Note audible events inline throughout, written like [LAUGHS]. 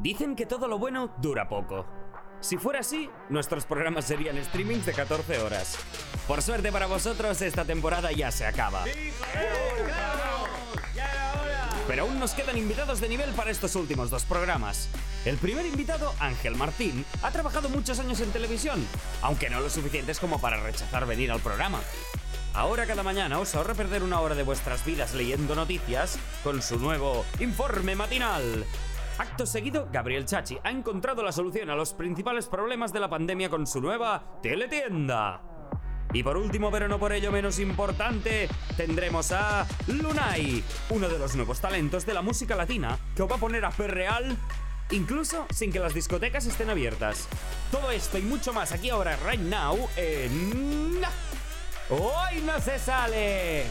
Dicen que todo lo bueno dura poco. Si fuera así, nuestros programas serían streamings de 14 horas. Por suerte para vosotros, esta temporada ya se acaba. Pero aún nos quedan invitados de nivel para estos últimos dos programas. El primer invitado, Ángel Martín, ha trabajado muchos años en televisión, aunque no lo suficientes como para rechazar venir al programa. Ahora cada mañana os ahorra perder una hora de vuestras vidas leyendo noticias con su nuevo Informe Matinal. Acto seguido, Gabriel Chachi ha encontrado la solución a los principales problemas de la pandemia con su nueva teletienda. Y por último, pero no por ello menos importante, tendremos a Lunay, uno de los nuevos talentos de la música latina que os va a poner a real incluso sin que las discotecas estén abiertas. Todo esto y mucho más aquí ahora, right now, en... ¡Hoy no se sale!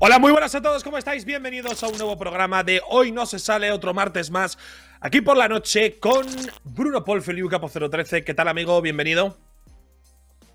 Hola, muy buenas a todos, ¿cómo estáis? Bienvenidos a un nuevo programa de Hoy no se sale, otro martes más, aquí por la noche con Bruno Paul Feliu Capo 013. ¿Qué tal, amigo? Bienvenido.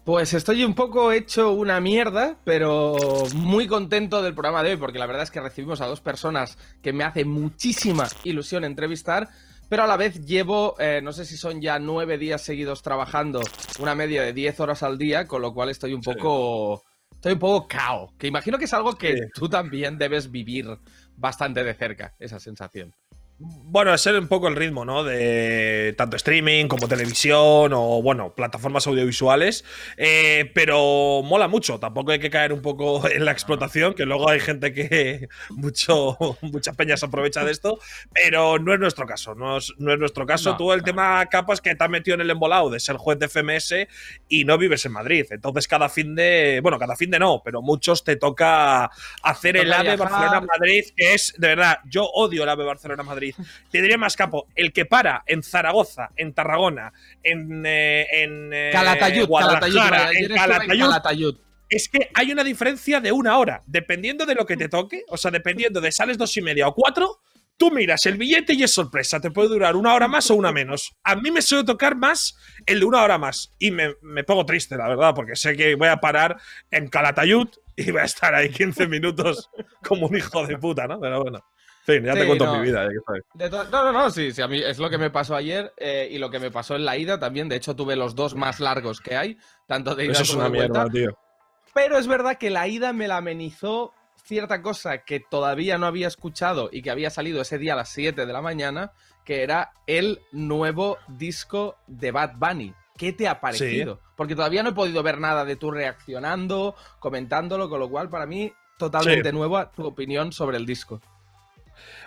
Pues estoy un poco hecho una mierda, pero muy contento del programa de hoy, porque la verdad es que recibimos a dos personas que me hace muchísima ilusión entrevistar, pero a la vez llevo, eh, no sé si son ya nueve días seguidos trabajando, una media de diez horas al día, con lo cual estoy un poco estoy un poco cao. Que imagino que es algo que tú también debes vivir bastante de cerca, esa sensación. Bueno, ser un poco el ritmo, ¿no? De tanto streaming como televisión o, bueno, plataformas audiovisuales. Eh, pero mola mucho. Tampoco hay que caer un poco en la explotación, que luego hay gente que [LAUGHS] mucho, muchas peñas aprovecha de esto. Pero no es nuestro caso. No es, nuestro caso. Tú el tema capas que te has metido en el embolado de ser juez de FMS y no vives en Madrid. Entonces, cada fin de. Bueno, cada fin de no, pero muchos te toca hacer el AVE Barcelona-Madrid, que es, de verdad, yo odio el AVE Barcelona-Madrid te diría más capo, el que para en Zaragoza, en Tarragona, en, eh, en eh, Calatayud, Guadalajara, en Calatayud, es que hay una diferencia de una hora, dependiendo de lo que te toque, o sea, dependiendo de sales dos y media o cuatro, tú miras el billete y es sorpresa, te puede durar una hora más o una menos. A mí me suele tocar más el de una hora más y me, me pongo triste, la verdad, porque sé que voy a parar en Calatayud y voy a estar ahí 15 minutos como un hijo de puta, ¿no? Pero bueno. Sí, ya te cuento mi vida. no, no, no, sí, sí, a mí es lo que me pasó ayer eh, y lo que me pasó en la ida también. De hecho, tuve los dos más largos que hay, tanto de ida Eso es una mierda, tío. Pero es verdad que la ida me la amenizó cierta cosa que todavía no había escuchado y que había salido ese día a las 7 de la mañana, que era el nuevo disco de Bad Bunny. ¿Qué te ha parecido? Porque todavía no he podido ver nada de tú reaccionando, comentándolo, con lo cual para mí totalmente nueva tu opinión sobre el disco.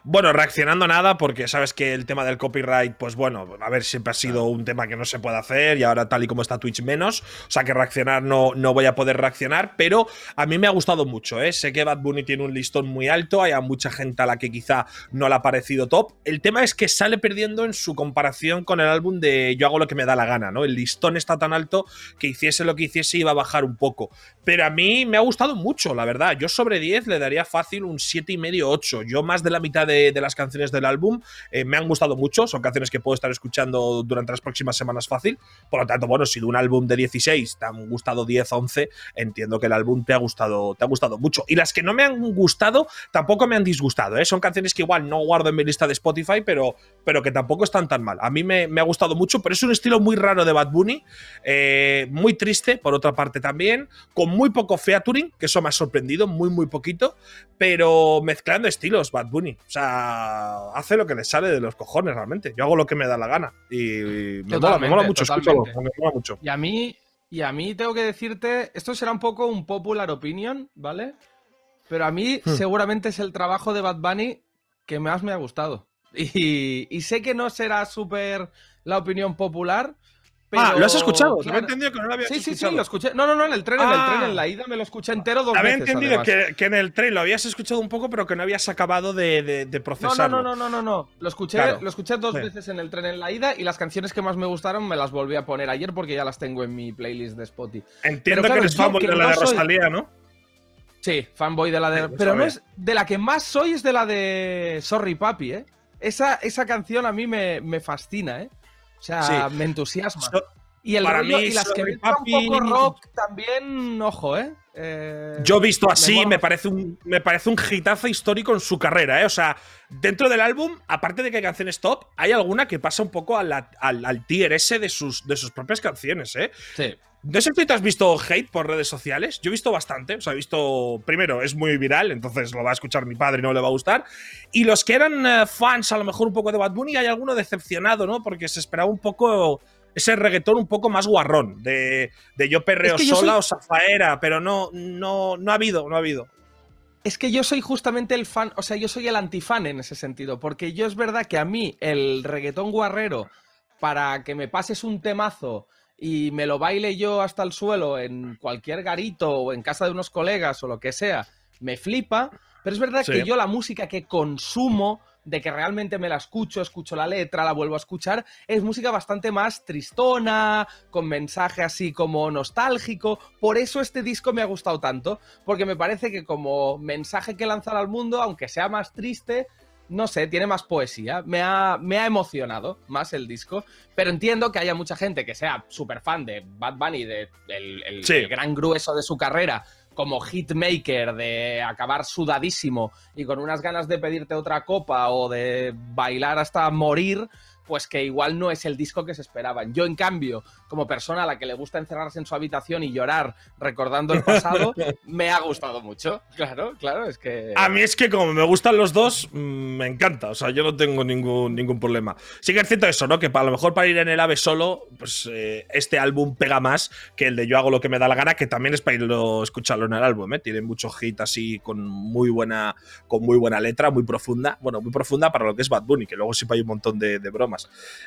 Bueno, reaccionando nada, porque sabes que el tema del copyright, pues bueno, a ver, siempre ha sido un tema que no se puede hacer y ahora tal y como está Twitch menos. O sea que reaccionar no, no voy a poder reaccionar, pero a mí me ha gustado mucho, ¿eh? Sé que Bad Bunny tiene un listón muy alto, hay mucha gente a la que quizá no le ha parecido top. El tema es que sale perdiendo en su comparación con el álbum de Yo hago lo que me da la gana, ¿no? El listón está tan alto que hiciese lo que hiciese iba a bajar un poco. Pero a mí me ha gustado mucho, la verdad. Yo sobre 10 le daría fácil un 7,5, 8. Yo más de la mitad de de, las canciones del álbum. Eh, me han gustado mucho, son canciones que puedo estar escuchando durante las próximas semanas fácil. Por lo tanto, bueno, si de un álbum de 16 te han gustado 10, 11, entiendo que el álbum te ha gustado, te ha gustado mucho. Y las que no me han gustado tampoco me han disgustado. ¿eh? Son canciones que igual no guardo en mi lista de Spotify, pero, pero que tampoco están tan mal. A mí me, ha gustado mucho, pero es un estilo muy raro de Bad Bunny, eh, muy triste, por otra parte también, con muy poco featuring, que eso me ha sorprendido, muy, muy poquito, pero mezclando estilos Bad Bunny. O sea, hace lo que le sale de los cojones realmente. Yo hago lo que me da la gana. Y me, mola, mucho, escúchalo, me mola mucho. Y a mí, y a mí tengo que decirte, esto será un poco un popular opinion, ¿vale? Pero a mí hmm. seguramente es el trabajo de Bad Bunny que más me ha gustado. Y, y sé que no será súper la opinión popular, ah, ¿lo has escuchado? Claro. he entendido que no lo habías sí, escuchado. Sí, sí, lo escuché. No, no, no, en el tren, en el tren, en la ah. ida me lo escuché entero dos Había veces. Había entendido que, en el tren lo habías escuchado un poco, pero que no habías acabado de, de, de procesarlo. No, no, no, no, no, no. Lo escuché, lo escuché dos veces en el tren en la ida y las canciones que más me gustaron me las volví a poner ayer porque ya las tengo en mi playlist de Spotify. Entiendo que eres fanboy de la de Rosalía, ¿no? Sí, fanboy de la de. pero no es. De la que más soy es de la de Sorry Papi, ¿eh? Esa, esa canción a mí me, me fascina, ¿eh? O sea, me entusiasma. Y el rollo, y las que me un poco rock también, ojo, ¿eh? eh Yo visto así, me, parece un, me parece un hitazo histórico en su carrera, ¿eh? O sea, dentro del álbum, aparte de que hay canciones top, hay alguna que pasa un poco al, al, tier ese de sus, de sus propias canciones, ¿eh? Sí. No sé si tú has visto hate por redes sociales. Yo he visto bastante. O sea, he visto. Primero, es muy viral, entonces lo va a escuchar mi padre y no le va a gustar. Y los que eran eh, fans, a lo mejor un poco de Bad Bunny, hay alguno decepcionado, ¿no? Porque se esperaba un poco ese reggaetón un poco más guarrón, de, yo perreo sola o zafaera, pero no, no, no ha habido, no ha habido. Es que yo soy justamente el fan, o sea, yo soy el antifan en ese sentido, porque yo es verdad que a mí el reggaetón guarrero, para que me pases un temazo y me lo baile yo hasta el suelo en cualquier garito o en casa de unos colegas o lo que sea, me flipa, pero es verdad que yo la música que consumo de que realmente me la escucho, escucho la letra, la vuelvo a escuchar, es música bastante más tristona, con mensaje así como nostálgico. Por eso este disco me ha gustado tanto, porque me parece que como mensaje que lanzar al mundo, aunque sea más triste, no sé, tiene más poesía. Me ha, me ha emocionado más el disco. Pero entiendo que haya mucha gente que sea súper fan de Bad Bunny, de, el gran grueso de su carrera, como hitmaker de acabar sudadísimo y con unas ganas de pedirte otra copa o de bailar hasta morir, pues que igual no es el disco que se esperaban. Yo, en cambio, como persona a la que le gusta encerrarse en su habitación y llorar recordando el pasado, [LAUGHS] me ha gustado mucho. Claro, claro, es que. A mí es que como me gustan los dos, mm, me encanta. O sea, yo no tengo ningún, ningún problema. Sí que es cierto eso, ¿no? Que para lo mejor para ir en el AVE solo, pues eh, este álbum pega más que el de Yo hago lo que me da la gana, que también es para irlo escucharlo en el álbum, ¿eh? Tiene mucho hit así con muy buena, con muy buena letra, muy profunda. Bueno, muy profunda para lo que es Bad Bunny, que luego sí hay un montón de, bromas.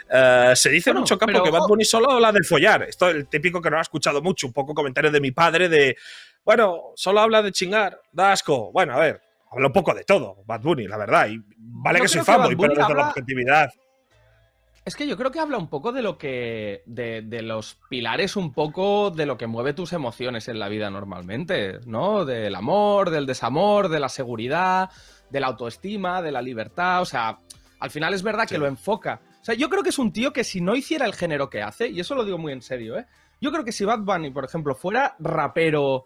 Eh, se dice mucho campo que Bad Bunny solo la del follar. Esto es el típico que no ha escuchado mucho, un poco comentario de mi padre de, bueno, solo habla de chingar, da asco. Bueno, a ver, habla un poco de todo, Bad Bunny, la verdad. Y vale que soy fanboy, pero desde la objetividad. Es que yo creo que habla un poco de lo que. De, de, los pilares, un poco de lo que mueve tus emociones en la vida normalmente, ¿no? Del amor, del desamor, de la seguridad, de la autoestima, de la libertad. O sea, al final es verdad que lo enfoca sea, yo creo que es un tío que si no hiciera el género que hace, y eso lo digo muy en serio, ¿eh? Yo creo que si Bad Bunny, por ejemplo, fuera rapero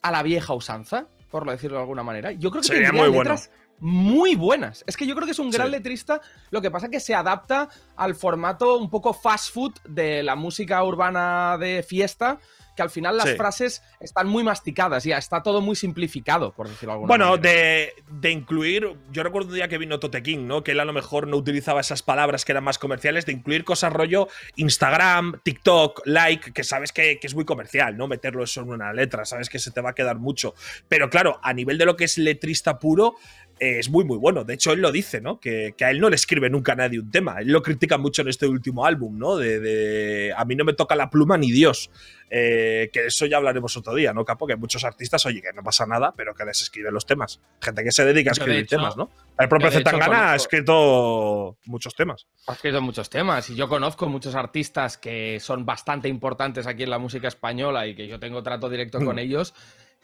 a la vieja usanza, por decirlo de alguna manera, yo creo que Sería tendría muy letras muy buenas. Es que yo creo que es un gran letrista, lo que pasa es que se adapta al formato un poco fast food de la música urbana de fiesta, que al final las frases están muy masticadas, ya está todo muy simplificado, por decirlo de alguna bueno, de, de, incluir, yo recuerdo un día que vino Tote King, ¿no? Que él a lo mejor no utilizaba esas palabras que eran más comerciales, de incluir cosas rollo Instagram, TikTok, like, que sabes que, que es muy comercial, ¿no? Meterlo eso en una letra, sabes que se te va a quedar mucho. Pero claro, a nivel de lo que es letrista puro, es muy, muy bueno. De hecho, él lo dice, ¿no? Que, a él no le escribe nunca nadie un tema. Él lo critica mucho en este último álbum, ¿no? De, a mí no me toca la pluma ni Dios. Eh, que eso ya hablaremos otro día, ¿no, Capo? Que muchos artistas, oye, que no pasa nada, pero que les escriben los temas. Gente que se dedica a escribir temas, ¿no? El propio Zetangana ha escrito muchos temas. Ha escrito muchos temas y yo conozco muchos artistas que son bastante importantes aquí en la música española y que yo tengo trato directo con mm. ellos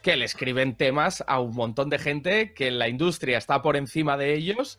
que le escriben temas a un montón de gente que en la industria está por encima de ellos,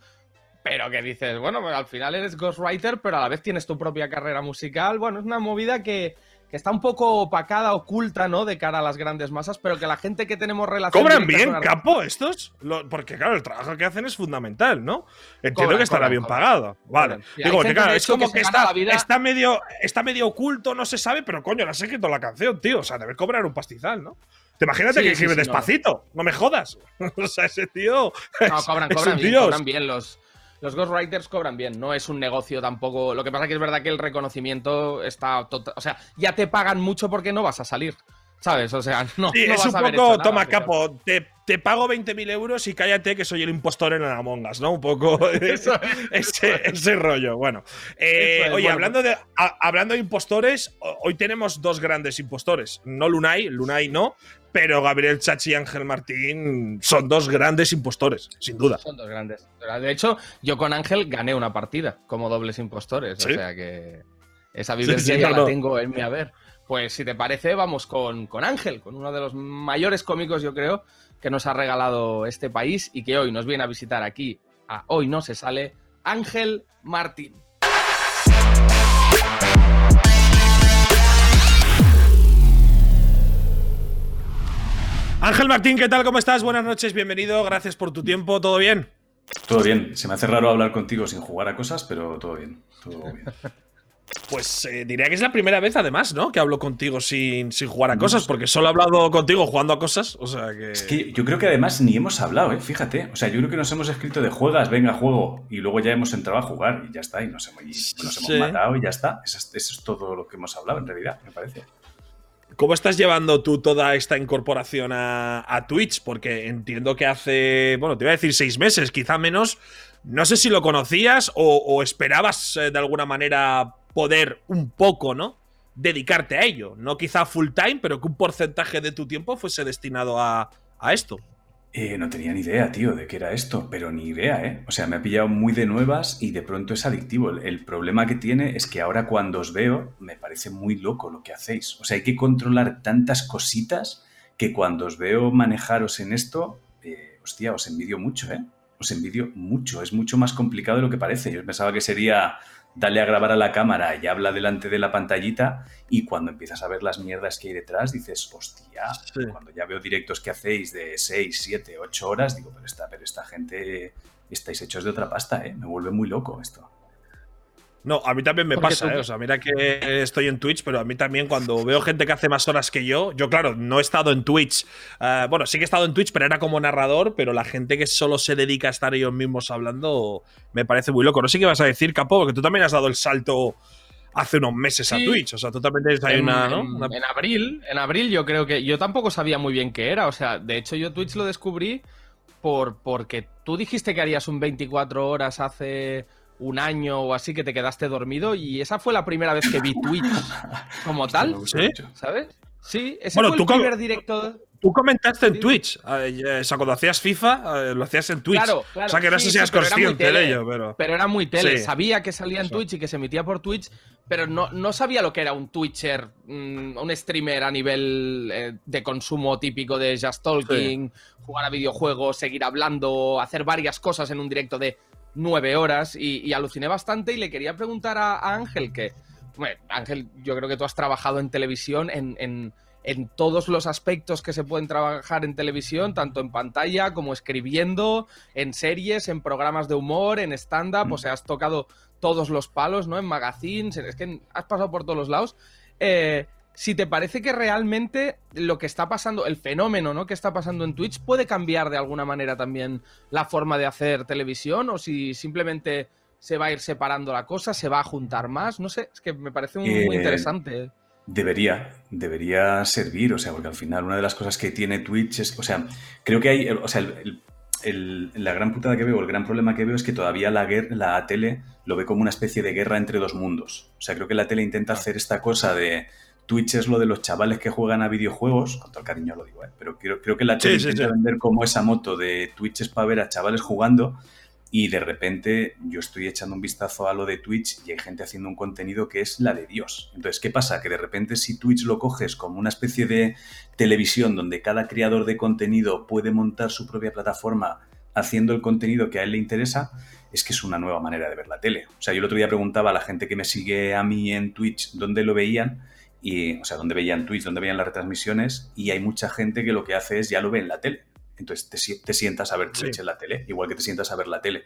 pero que dices, bueno, al final eres ghostwriter, pero a la vez tienes tu propia carrera musical. Bueno, es una movida que, está un poco opacada, oculta, ¿no? De cara a las grandes masas, pero que la gente que tenemos relación. ¿Cobran bien, capo, estos? porque, claro, el trabajo que hacen es fundamental, ¿no? Entiendo que estará bien pagado. Vale. Digo, claro, es como que, está, está, medio, está medio oculto, no se sabe, pero coño, le has escrito la canción, tío. O sea, debe cobrar un pastizal, ¿no? Te imagínate que escribe despacito. No. me jodas. [LAUGHS] o sea, ese tío. No, cobran, cobran bien, cobran bien. Los, los ghostwriters cobran bien. No es un negocio tampoco. Lo que pasa es que es verdad que el reconocimiento está. Tota-, o sea, ya te pagan mucho porque no vas a salir. ¿Sabes? O sea, [LAUGHS] no. Sí, es un poco, toma capo, te, te pago 20.000 euros y cállate que soy el impostor en Among Us, ¿no? Un poco [LAUGHS] ese, ese, rollo. Bueno, eh, oye, hablando, de, hablando de impostores, hoy tenemos dos grandes impostores. No Lunay, Lunay no, pero Gabriel Chachi y Ángel Martín son dos grandes impostores, sin duda. Son dos grandes. De hecho, yo con Ángel gané una partida como dobles impostores. O sea que esa vivencia ya la tengo en mi haber. Pues si te parece, vamos con, con Ángel, con uno de los mayores cómicos, yo creo, que nos ha regalado este país y que hoy nos viene a visitar aquí a Hoy No Se Sale, Ángel Martín. Ángel Martín, ¿qué tal? ¿Cómo estás? Buenas noches, bienvenido, gracias por tu tiempo, ¿todo bien? Todo bien, se me hace raro hablar contigo sin jugar a cosas, pero todo bien, todo bien. Pues eh, diría que es la primera vez, además, ¿no? Que hablo contigo sin, sin jugar a cosas, porque solo he hablado contigo jugando a cosas. O sea que. Es que yo creo que además ni hemos hablado, ¿eh? Fíjate. O sea, yo creo que nos hemos escrito de juegas, venga, juego. Y luego ya hemos entrado a jugar y ya está. Y nos hemos, matado y ya está. Eso, es todo lo que hemos hablado, en realidad, me parece. ¿Cómo estás llevando tú toda esta incorporación a, Twitch? Porque entiendo que hace, bueno, te iba a decir seis meses, quizá menos. No sé si lo conocías o, o esperabas eh, de alguna manera poder un poco, ¿no? Dedicarte a ello. No quizá full time, pero que un porcentaje de tu tiempo fuese destinado a, esto. Eh, no tenía ni idea, tío, de qué era esto, pero ni idea, ¿eh? O sea, me ha pillado muy de nuevas y de pronto es adictivo. El, problema que tiene es que ahora cuando os veo me parece muy loco lo que hacéis. O sea, hay que controlar tantas cositas que cuando os veo manejaros en esto, eh, hostia, os envidio mucho, ¿eh? Os envidio mucho. Es mucho más complicado de lo que parece. Yo pensaba que sería dale a grabar a la cámara y habla delante de la pantallita y cuando empiezas a ver las mierdas que hay detrás dices, hostia, cuando ya veo directos que hacéis de 6, 7, 8 horas, digo, pero esta, pero esta gente estáis hechos de otra pasta, ¿eh? Me vuelve muy loco esto. No, a mí también me pasa, ¿eh? O sea, mira que estoy en Twitch, pero a mí también cuando veo gente que hace más horas que yo, yo claro, no he estado en Twitch. Eh, bueno, sí que he estado en Twitch, pero era como narrador, pero la gente que solo se dedica a estar ellos mismos hablando me parece muy loco. No sé qué vas a decir, Capo, porque tú también has dado el salto hace unos meses a Twitch. O sea, tú también tienes ahí una, En, abril, en abril yo creo que. Yo tampoco sabía muy bien qué era. O sea, de hecho, yo Twitch lo descubrí por, porque tú dijiste que harías un 24 horas hace un año o así que te quedaste dormido y esa fue la primera vez que vi Twitch [LAUGHS] como tal, ¿Sí? ¿sabes? Sí, ese fue el primer directo. Tú comentaste en Twitch, eh, o sea, cuando hacías FIFA, eh, lo hacías en Twitch. Claro, claro. O sea, que no sé si eras consciente de ello, pero. Pero era muy tele. Sabía que salía en Twitch y que se emitía por Twitch, pero no, no sabía lo que era un Twitcher, mm, un streamer a nivel eh, de consumo típico de Just Talking, jugar a videojuegos, seguir hablando, hacer varias cosas en un directo de nueve horas y, aluciné bastante y le quería preguntar a, Ángel que, bueno, Ángel, yo creo que tú has trabajado en televisión en, en, todos los aspectos que se pueden trabajar en televisión, tanto en pantalla como escribiendo, en series, en programas de humor, en stand-up, o mm. sea, has tocado todos los palos, ¿no? En magazines, es que has pasado por todos los lados. Eh, si te parece que realmente lo que está pasando, el fenómeno ¿no? que está pasando en Twitch puede cambiar de alguna manera también la forma de hacer televisión o si simplemente se va a ir separando la cosa, se va a juntar más, no sé, es que me parece muy, eh, interesante. Debería, debería servir, o sea, porque al final una de las cosas que tiene Twitch es, o sea, creo que hay, o sea, la gran putada que veo, el gran problema que veo es que todavía la, la tele lo ve como una especie de guerra entre dos mundos. O sea, creo que la tele intenta hacer esta cosa de Twitch es lo de los chavales que juegan a videojuegos, con todo el cariño lo digo, ¿eh? pero creo, creo que la tele intenta vender como esa moto de Twitch es para ver a chavales jugando y de repente yo estoy echando un vistazo a lo de Twitch y hay gente haciendo un contenido que es la de Dios. Entonces, ¿qué pasa? Que de repente si Twitch lo coges como una especie de televisión donde cada creador de contenido puede montar su propia plataforma haciendo el contenido que a él le interesa, es que es una nueva manera de ver la tele. O sea, yo el otro día preguntaba a la gente que me sigue a mí en Twitch dónde lo veían y, o sea, donde veían tweets, donde veían las retransmisiones, y hay mucha gente que lo que hace es ya lo ve en la tele. Entonces te, sientas a ver Twitch en la tele, igual que te sientas a ver la tele.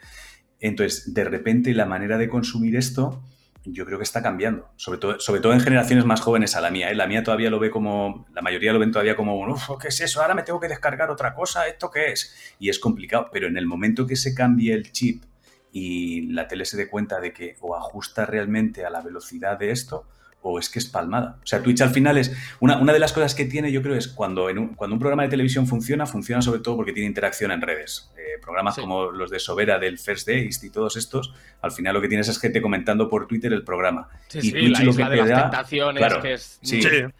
Entonces, de repente, la manera de consumir esto, yo creo que está cambiando. Sobre todo, sobre todo en generaciones más jóvenes a la mía. ¿eh? La mía todavía lo ve como. La mayoría lo ven todavía como, uff, ¿qué es eso? Ahora me tengo que descargar otra cosa, ¿esto qué es? Y es complicado. Pero en el momento que se cambie el chip y la tele se dé cuenta de que o ajusta realmente a la velocidad de esto, o es que es palmada. O sea, Twitch al final es una, una de las cosas que tiene, yo creo, es cuando, en un, cuando un programa de televisión funciona, funciona sobre todo porque tiene interacción en redes. Eh, programas como los de Sobera, del First Days y todos estos, al final lo que tienes es gente comentando por Twitter el programa. Sí, y Twitch lo que de las tentaciones, que es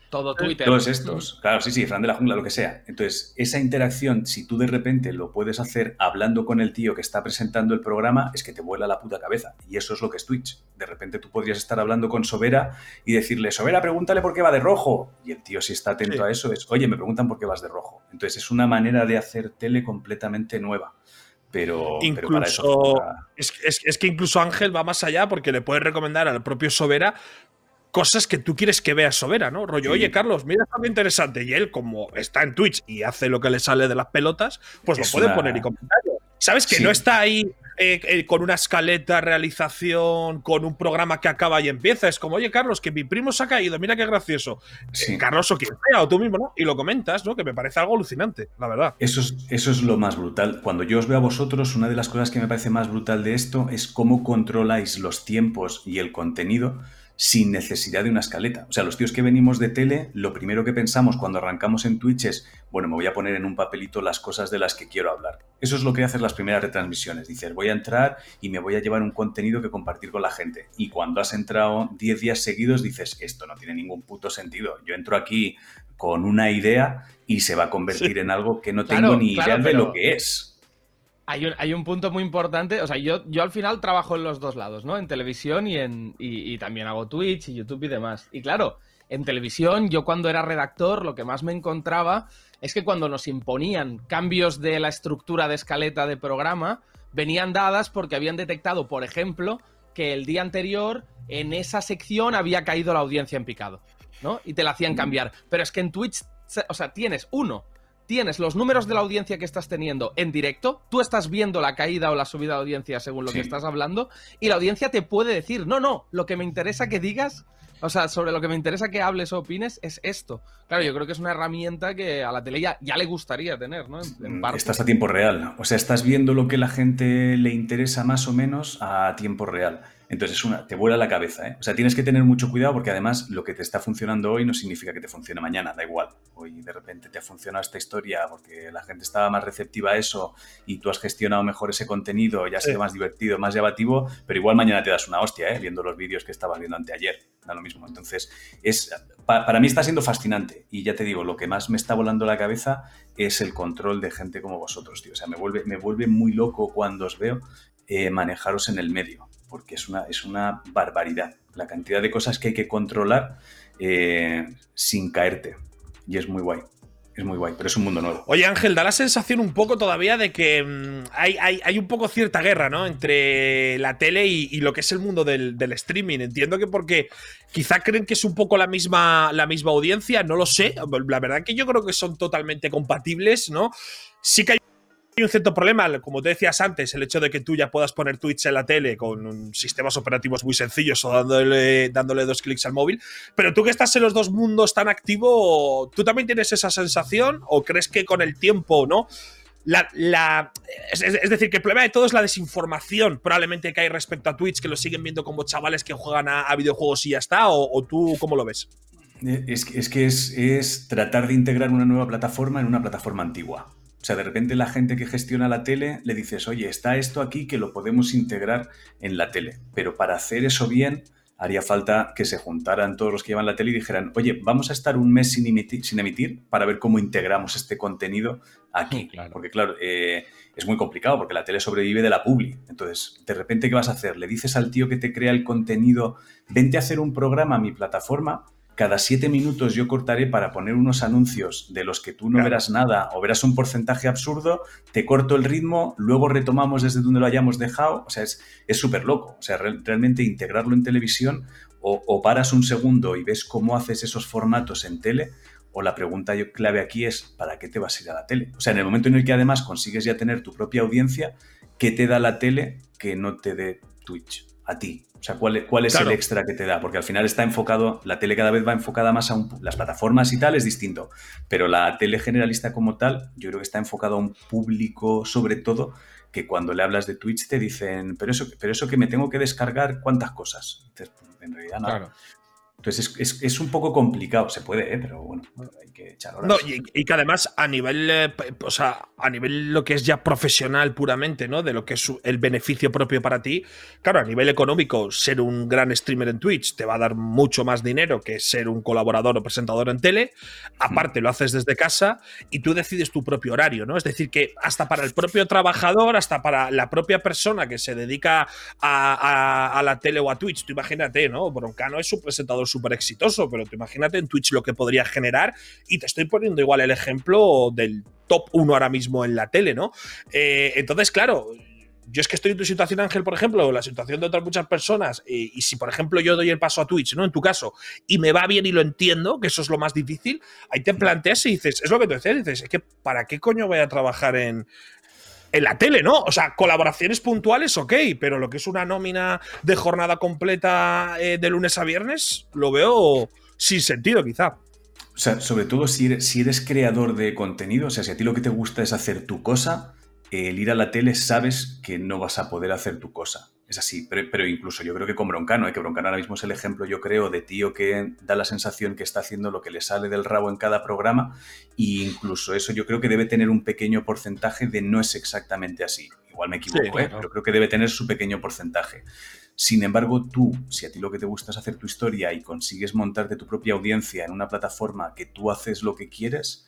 todo Twitter. Todos estos, claro, sí, sí, Fran de la jungla, lo que sea. Entonces, esa interacción, si tú de repente lo puedes hacer hablando con el tío que está presentando el programa, es que te vuela la puta cabeza. Y eso es lo que es Twitch. De repente tú podrías estar hablando con Sobera y decirle, Sobera, pregúntale por qué va de rojo. Y el tío, si está atento a eso, es, oye, me preguntan por qué vas de rojo. Entonces, es una manera de hacer tele completamente nueva. Pero, incluso, es, que incluso Ángel va más allá porque le puede recomendar al propio Sobera cosas que tú quieres que vea Sobera, ¿no? Rollo, oye, Carlos, mira, está muy interesante. Y él, como está en Twitch y hace lo que le sale de las pelotas, pues lo puede poner y comentar. ¿Sabes? Que no está ahí eh, eh, con una escaleta, realización, con un programa que acaba y empieza. Es como, oye, Carlos, que mi primo se ha caído, mira qué gracioso. Sí. Carlos o quien sea, o tú mismo, ¿no? Y lo comentas, ¿no? Que me parece algo alucinante, la verdad. Eso es, eso es lo más brutal. Cuando yo os veo a vosotros, una de las cosas que me parece más brutal de esto es cómo controláis los tiempos y el contenido sin necesidad de una escaleta. O sea, los tíos que venimos de tele, lo primero que pensamos cuando arrancamos en Twitch es, bueno, me voy a poner en un papelito las cosas de las que quiero hablar. Eso es lo que hacen las primeras retransmisiones. Dices, voy a entrar y me voy a llevar un contenido que compartir con la gente. Y cuando has entrado 10 días seguidos, dices, esto no tiene ningún puto sentido. Yo entro aquí con una idea y se va a convertir en algo que no tengo ni idea de lo que es. Hay un, punto muy importante, o sea, yo, yo al final trabajo en los dos lados, ¿no? En televisión y, en, y, también hago Twitch y YouTube y demás. Y claro, en televisión, yo cuando era redactor, lo que más me encontraba es que cuando nos imponían cambios de la estructura de escaleta de programa, venían dadas porque habían detectado, por ejemplo, que el día anterior en esa sección había caído la audiencia en picado, ¿no? Y te la hacían cambiar. Pero es que en Twitch, o sea, tienes uno, tienes los números de la audiencia que estás teniendo en directo, tú estás viendo la caída o la subida de audiencia según lo que estás hablando, y la audiencia te puede decir, no, no, lo que me interesa que digas, o sea, sobre lo que me interesa que hables o opines es esto. Claro, yo creo que es una herramienta que a la tele ya, le gustaría tener, ¿no? Mm, estás a tiempo real, o sea, estás viendo lo que la gente le interesa más o menos a tiempo real. Entonces es una, te vuela la cabeza, ¿eh? O sea, tienes que tener mucho cuidado porque además lo que te está funcionando hoy no significa que te funcione mañana, da igual. Hoy de repente te ha funcionado esta historia porque la gente estaba más receptiva a eso y tú has gestionado mejor ese contenido, ya ha sido más divertido, más llamativo, pero igual mañana te das una hostia, ¿eh? Viendo los vídeos que estabas viendo anteayer, da lo mismo. Entonces, es, para mí está siendo fascinante y ya te digo, lo que más me está volando la cabeza es el control de gente como vosotros, tío. O sea, me vuelve, me vuelve muy loco cuando os veo eh, manejaros en el medio porque es una, es una barbaridad la cantidad de cosas que hay que controlar eh, sin caerte. Y es muy guay. Es muy guay, pero es un mundo nuevo. Oye, Ángel, da la sensación un poco todavía de que mm, hay, hay, un poco cierta guerra, ¿no? Entre la tele y, lo que es el mundo del, streaming. Entiendo que porque quizá creen que es un poco la misma, la misma audiencia, no lo sé. La verdad que yo creo que son totalmente compatibles, ¿no? Sí que hay hay un cierto problema, como te decías antes, el hecho de que tú ya puedas poner Twitch en la tele con sistemas operativos muy sencillos o dándole, dándole dos clics al móvil, pero tú que estás en los dos mundos tan activo, ¿tú también tienes esa sensación o crees que con el tiempo, no? La, es, decir, que el problema de todo es la desinformación probablemente que hay respecto a Twitch, que lo siguen viendo como chavales que juegan a, videojuegos y ya está, o, tú cómo lo ves? Es, que es tratar de integrar una nueva plataforma en una plataforma antigua. O sea, de repente la gente que gestiona la tele le dices, oye, está esto aquí que lo podemos integrar en la tele. Pero para hacer eso bien, haría falta que se juntaran todos los que llevan la tele y dijeran, oye, vamos a estar un mes sin emitir, para ver cómo integramos este contenido aquí. Porque claro, eh, es muy complicado porque la tele sobrevive de la publi. Entonces, de repente, ¿qué vas a hacer? Le dices al tío que te crea el contenido, vente a hacer un programa a mi plataforma cada siete minutos yo cortaré para poner unos anuncios de los que tú no verás nada o verás un porcentaje absurdo, te corto el ritmo, luego retomamos desde donde lo hayamos dejado. O sea, es súper loco. O sea, realmente integrarlo en televisión o, paras un segundo y ves cómo haces esos formatos en tele. O la pregunta clave aquí es, ¿para qué te vas a ir a la tele? O sea, en el momento en el que además consigues ya tener tu propia audiencia, ¿qué te da la tele que no te dé Twitch a ti? O sea, ¿cuál, cuál es el extra que te da? Porque al final está enfocado, la tele cada vez va enfocada más a un, las plataformas y tal, es distinto. Pero la tele generalista como tal, yo creo que está enfocado a un público, sobre todo, que cuando le hablas de Twitch te dicen, pero eso, pero eso que me tengo que descargar, ¿cuántas cosas? Pues, en realidad nada. Entonces es, es, un poco complicado, se puede, ¿eh? pero bueno, hay que echar horas. No, y, que además a nivel, eh, o sea, a nivel lo que es ya profesional puramente, ¿no? De lo que es el beneficio propio para ti, claro, a nivel económico, ser un gran streamer en Twitch te va a dar mucho más dinero que ser un colaborador o presentador en tele. Aparte, lo haces desde casa y tú decides tu propio horario, ¿no? Es decir, que hasta para el propio trabajador, hasta para la propia persona que se dedica a, a la tele o a Twitch, tú imagínate, ¿no? Broncano es un presentador súper exitoso, pero te imagínate en Twitch lo que podría generar. Y te estoy poniendo igual el ejemplo del top 1 ahora mismo en la tele, ¿no? Eh, entonces, claro, yo es que estoy en tu situación, Ángel, por ejemplo, o la situación de otras muchas personas, y, si, por ejemplo, yo doy el paso a Twitch, ¿no? En tu caso, y me va bien y lo entiendo, que eso es lo más difícil, ahí te planteas y dices, es lo que tú decías, dices, es que ¿para qué coño voy a trabajar en, en la tele, ¿no? O sea, colaboraciones puntuales, ok, pero lo que es una nómina de jornada completa eh, de lunes a viernes, lo veo sin sentido, quizá. O sea, sobre todo si eres, si eres creador de contenido, o sea, si a ti lo que te gusta es hacer tu cosa, el ir a la tele sabes que no vas a poder hacer tu cosa. Es así, pero, incluso yo creo que con Broncano, ¿eh? que Broncano ahora mismo es el ejemplo, yo creo, de tío que da la sensación que está haciendo lo que le sale del rabo en cada programa, e incluso eso yo creo que debe tener un pequeño porcentaje de no es exactamente así. Igual me equivoco, ¿eh? pero creo que debe tener su pequeño porcentaje. Sin embargo, tú, si a ti lo que te gusta es hacer tu historia y consigues montarte tu propia audiencia en una plataforma que tú haces lo que quieres,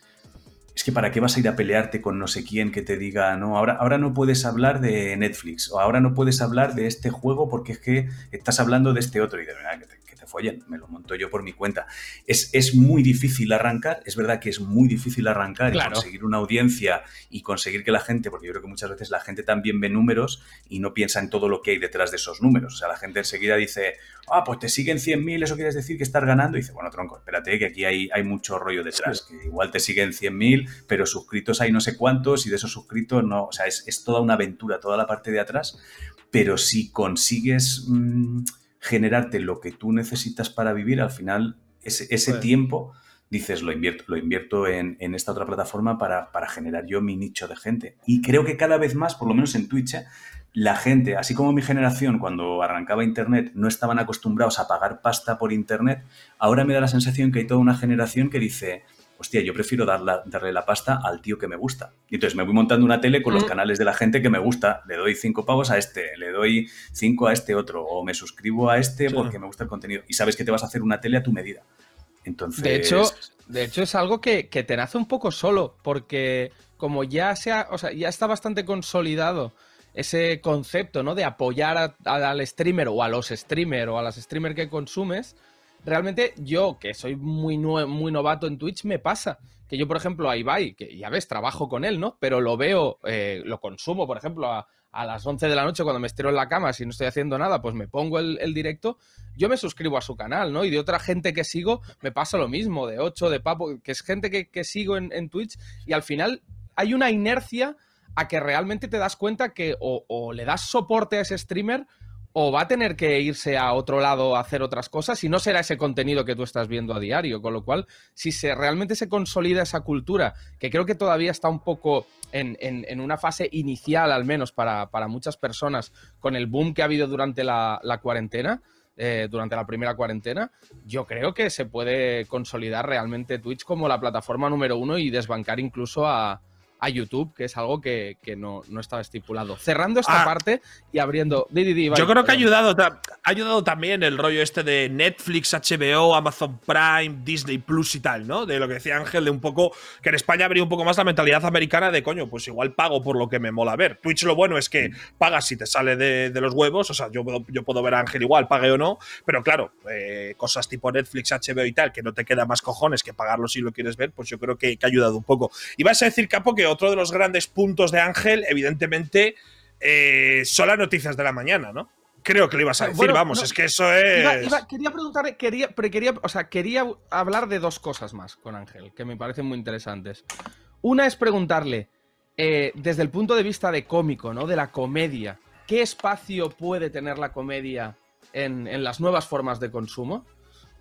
es que para qué vas a ir a pelearte con no sé quién que te diga, no, ahora, ahora no puedes hablar de Netflix o ahora no puedes hablar de este juego porque es que estás hablando de este otro y de verdad que te, follen, me lo monto yo por mi cuenta. Es, es muy difícil arrancar, es verdad que es muy difícil arrancar y conseguir una audiencia y conseguir que la gente, porque yo creo que muchas veces la gente también ve números y no piensa en todo lo que hay detrás de esos números. O sea, la gente enseguida dice, ah, pues te siguen 100.000, eso quieres decir que estás ganando. Y dice, bueno, tronco, espérate, que aquí hay, hay mucho rollo detrás, que igual te siguen 100.000, pero suscritos hay no sé cuántos y de esos suscritos no, o sea, es, toda una aventura, toda la parte de atrás. Pero si consigues... Mm, generarte lo que tú necesitas para vivir, al final ese, tiempo dices, lo invierto, lo invierto en, esta otra plataforma para, generar yo mi nicho de gente. Y creo que cada vez más, por lo menos en Twitch, ¿eh? la gente, así como mi generación cuando arrancaba Internet no estaban acostumbrados a pagar pasta por Internet, ahora me da la sensación que hay toda una generación que dice, hostia, yo prefiero darle la pasta al tío que me gusta. Y entonces me voy montando una tele con los canales de la gente que me gusta. Le doy cinco pavos a este, le doy cinco a este otro, o me suscribo a este porque me gusta el contenido. Y sabes que te vas a hacer una tele a tu medida. Entonces. De hecho, de hecho es algo que, te nace un poco solo, porque como ya, sea, o sea, ya está bastante consolidado ese concepto, ¿no? De apoyar al streamer o a los streamers o a las streamers que consumes realmente yo, que soy muy, muy novato en Twitch, me pasa. Que yo, por ejemplo, a Ibai, que ya ves, trabajo con él, ¿no? Pero lo veo, eh, lo consumo, por ejemplo, a, las 11 de la noche cuando me estiro en la cama, si no estoy haciendo nada, pues me pongo el, directo, yo me suscribo a su canal, ¿no? Y de otra gente que sigo me pasa lo mismo, de 8, de Papo, que es gente que, sigo en, en, Twitch y al final hay una inercia a que realmente te das cuenta que o, o le das soporte a ese streamer o va a tener que irse a otro lado a hacer otras cosas y no será ese contenido que tú estás viendo a diario. Con lo cual, si se, realmente se consolida esa cultura, que creo que todavía está un poco en, una fase inicial, al menos para, muchas personas, con el boom que ha habido durante la, cuarentena, eh, durante la primera cuarentena, yo creo que se puede consolidar realmente Twitch como la plataforma número uno y desbancar incluso a, a YouTube, que es algo que, no, estaba estipulado. Cerrando esta ah. parte y abriendo. Yo creo que ha ayudado, ha ayudado también el rollo este de Netflix, HBO, Amazon Prime, Disney Plus y tal, ¿no? De lo que decía Ángel, de un poco. que en España habría un poco más la mentalidad americana de coño, pues igual pago por lo que me mola ver. Twitch lo bueno es que pagas si te sale de, los huevos, o sea, yo puedo, yo puedo ver a Ángel igual, pague o no, pero claro, eh, cosas tipo Netflix, HBO y tal, que no te queda más cojones que pagarlo si lo quieres ver, pues yo creo que, que ha ayudado un poco. Y vas a decir, Capo, que otro de los grandes puntos de Ángel, evidentemente, eh, son las noticias de la mañana, ¿no? Creo que lo ibas a decir, vamos, es que eso es. quería preguntarle, quería, pero quería, o sea, quería hablar de dos cosas más con Ángel, que me parecen muy interesantes. Una es preguntarle, eh, desde el punto de vista de cómico, ¿no? De la comedia, ¿qué espacio puede tener la comedia en, las nuevas formas de consumo?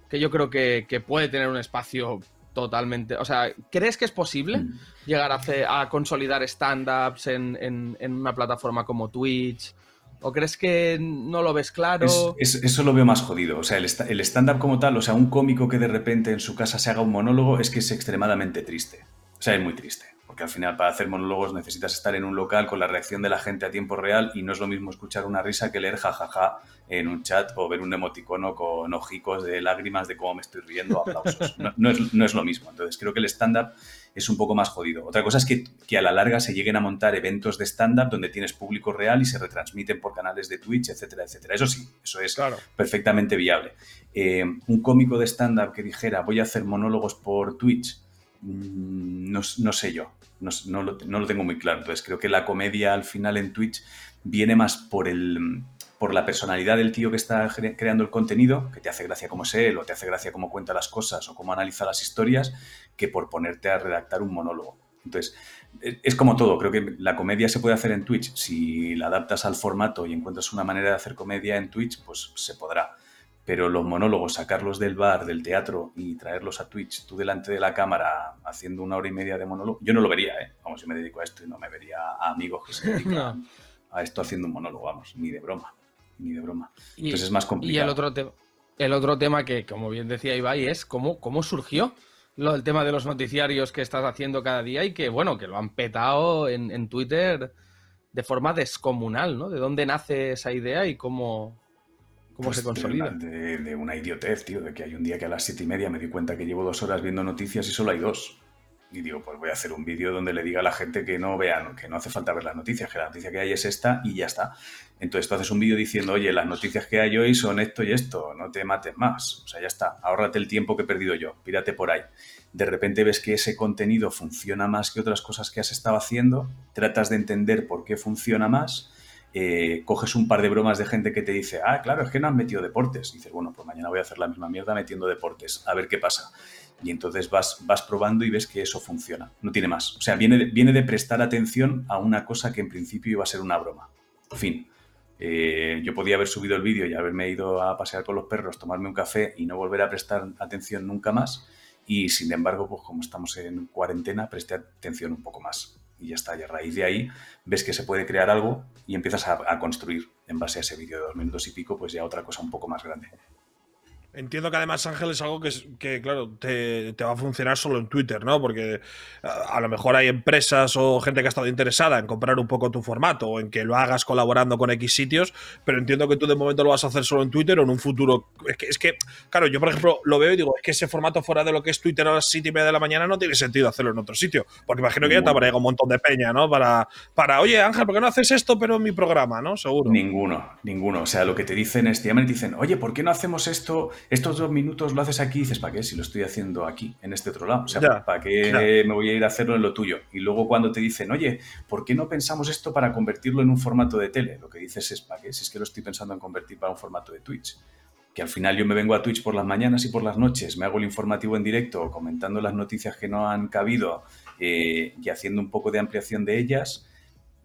Que yo creo que, que puede tener un espacio totalmente. O sea, ¿crees que es posible mm. llegar a, a consolidar stand-ups en, una plataforma como Twitch? ¿O crees que no lo ves claro? eso lo veo más jodido. O sea, el, el stand-up como tal, o sea, un cómico que de repente en su casa se haga un monólogo es que es extremadamente triste. O sea, es muy triste porque al final para hacer monólogos necesitas estar en un local con la reacción de la gente a tiempo real y no es lo mismo escuchar una risa que leer jajaja en un chat o ver un emoticono con ojicos de lágrimas de cómo me estoy riendo, aplausos. No, es, lo mismo. Entonces creo que el stand-up es un poco más jodido. Otra cosa es que, a la larga se lleguen a montar eventos de stand-up donde tienes público real y se retransmiten por canales de Twitch, etcétera, etcétera. Eso sí, eso es perfectamente viable. Eh, un cómico de stand-up que dijera voy a hacer monólogos por Twitch mm, no, sé yo, no, lo, no, tengo muy claro. Entonces creo que la comedia al final en Twitch viene más por el por la personalidad del tío que está creando el contenido, que te hace gracia como es él, o te hace gracia cómo cuenta las cosas, o cómo analiza las historias, que por ponerte a redactar un monólogo. Entonces, e, es como todo, creo que la comedia se puede hacer en Twitch. Si la adaptas al formato y encuentras una manera de hacer comedia en Twitch, pues se podrá. Pero los monólogos, sacarlos del bar, del teatro y traerlos a Twitch, tú delante de la cámara haciendo una hora y media de monólogo, yo no lo vería, ¿eh? Vamos, yo me dedico a esto y no me vería a amigos que se [LAUGHS] dedican a esto haciendo un monólogo, vamos, ni de broma, ni de broma. Entonces es más complicado. Y el otro, el otro tema que, como bien decía Ibai, es cómo, cómo surgió lo, el tema de los noticiarios que estás haciendo cada día y que, bueno, que lo han petado en, Twitter de forma descomunal, ¿no? ¿De dónde nace esa idea y cómo, cómo pues se consolida? De, de, una idiotez, tío, de que hay un día que a las siete y media me di cuenta que llevo dos horas viendo noticias y solo hay dos. Y digo, pues voy a hacer un vídeo donde le diga a la gente que no vean, que no hace falta ver las noticias, que la noticia que hay es esta y ya está. Entonces tú haces un vídeo diciendo, oye, las noticias que hay hoy son esto y esto, no te mates más. O sea, ya está, ahórrate el tiempo que he perdido yo, pírate por ahí. De repente ves que ese contenido funciona más que otras cosas que has estado haciendo, tratas de entender por qué funciona más, eh, coges un par de bromas de gente que te dice, ah, claro, es que no han metido deportes. Y dices, bueno, pues mañana voy a hacer la misma mierda metiendo deportes, a ver qué pasa y entonces vas, vas probando y ves que eso funciona. No tiene más. O sea, viene de, viene de prestar atención a una cosa que en principio iba a ser una broma. Fin. Eh, yo podía haber subido el vídeo y haberme ido a pasear con los perros, tomarme un café y no volver a prestar atención nunca más. Y sin embargo, pues como estamos en cuarentena, presté atención un poco más. Y ya está, y a raíz de ahí ves que se puede crear algo y empiezas a, a construir en base a ese vídeo de dos minutos y pico, pues ya otra cosa un poco más grande. Entiendo que además Ángel es algo que, que claro, te, va a funcionar solo en Twitter, ¿no? Porque a, lo mejor hay empresas o gente que ha estado interesada en comprar un poco tu formato o en que lo hagas colaborando con X sitios, pero entiendo que tú de momento lo vas a hacer solo en Twitter o en un futuro. Es que, es que claro, yo por ejemplo lo veo y digo, es que ese formato fuera de lo que es Twitter a las 7 y media de la mañana no tiene sentido hacerlo en otro sitio. Porque imagino que ya te habrá llegado un montón de peña, ¿no? Para, para, oye Ángel, ¿por qué no haces esto pero en mi programa, ¿no? Seguro. Ninguno, ninguno. O sea, lo que te dicen es, te llaman y te dicen, oye, ¿por qué no hacemos esto, estos dos minutos? lo haces aquí y dices, ¿para qué? Si lo estoy haciendo aquí, en este otro lado. O sea, ¿para qué me voy a ir a hacerlo en lo tuyo? Y luego cuando te dicen, oye, ¿por qué no pensamos esto para convertirlo en un formato de tele? Lo que dices es, ¿para qué? Si es que lo estoy pensando en convertir para un formato de Twitch. Que al final yo me vengo a Twitch por las mañanas y por las noches, me hago el informativo en directo, comentando las noticias que no han cabido eh, y haciendo un poco de ampliación de ellas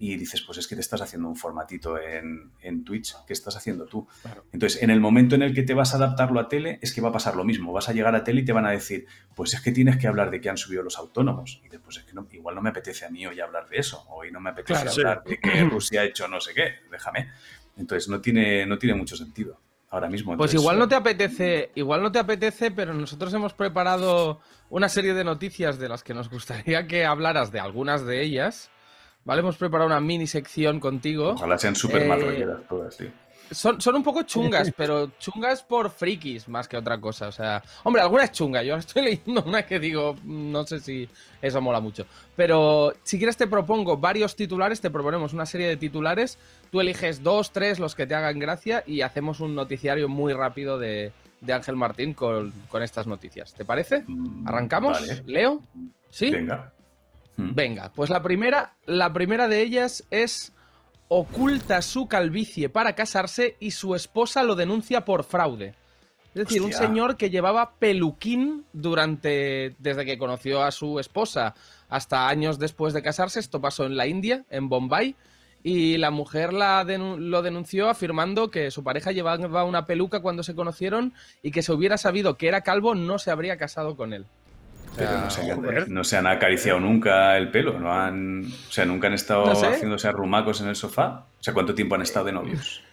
y dices, pues es que te estás haciendo un formatito en, en Twitch, ¿qué estás haciendo tú? Entonces, en el momento en el que te vas a adaptarlo a tele, es que va a pasar lo mismo. Vas a llegar a tele y te van a decir, pues es que tienes que hablar de que han subido los autónomos. Y después es que igual no me apetece a mí hoy hablar de eso, hoy no me apetece hablar de que Rusia ha hecho no sé qué, déjame. Entonces, no tiene, no tiene mucho sentido ahora mismo. pues igual no te apetece, igual no te apetece, pero nosotros hemos preparado una serie de noticias de las que nos gustaría que hablaras de algunas de ellas ¿vale? Hemos preparado una mini sección contigo. Ojalá sean súper eh, todas, tío. Son, son un poco chungas, [LAUGHS] pero chungas por frikis más que otra cosa. O sea, hombre, alguna es chunga. Yo estoy [LAUGHS] leyendo una que digo, no sé si eso mola mucho. Pero si quieres te propongo varios titulares, te proponemos una serie de titulares. Tú eliges dos, tres, los que te hagan gracia y hacemos un noticiario muy rápido de, Ángel Martín con, estas noticias. ¿Te parece? Mm, ¿Arrancamos? ¿Leo? ¿Sí? Venga. Venga, pues la primera, la primera de ellas es oculta su calvicie para casarse y su esposa lo denuncia por fraude. Es decir, un señor que llevaba peluquín durante desde que conoció a su esposa hasta años después de casarse. Esto pasó en la India, en Bombay, y la mujer la lo denunció afirmando que su pareja llevaba una peluca cuando se conocieron y que si hubiera sabido que era calvo no se habría casado con él. Pero no se, han, acariciado nunca el pelo, no han, o sea, nunca han estado haciéndose arrumacos en el sofá. O sea, ¿cuánto tiempo han estado de novios?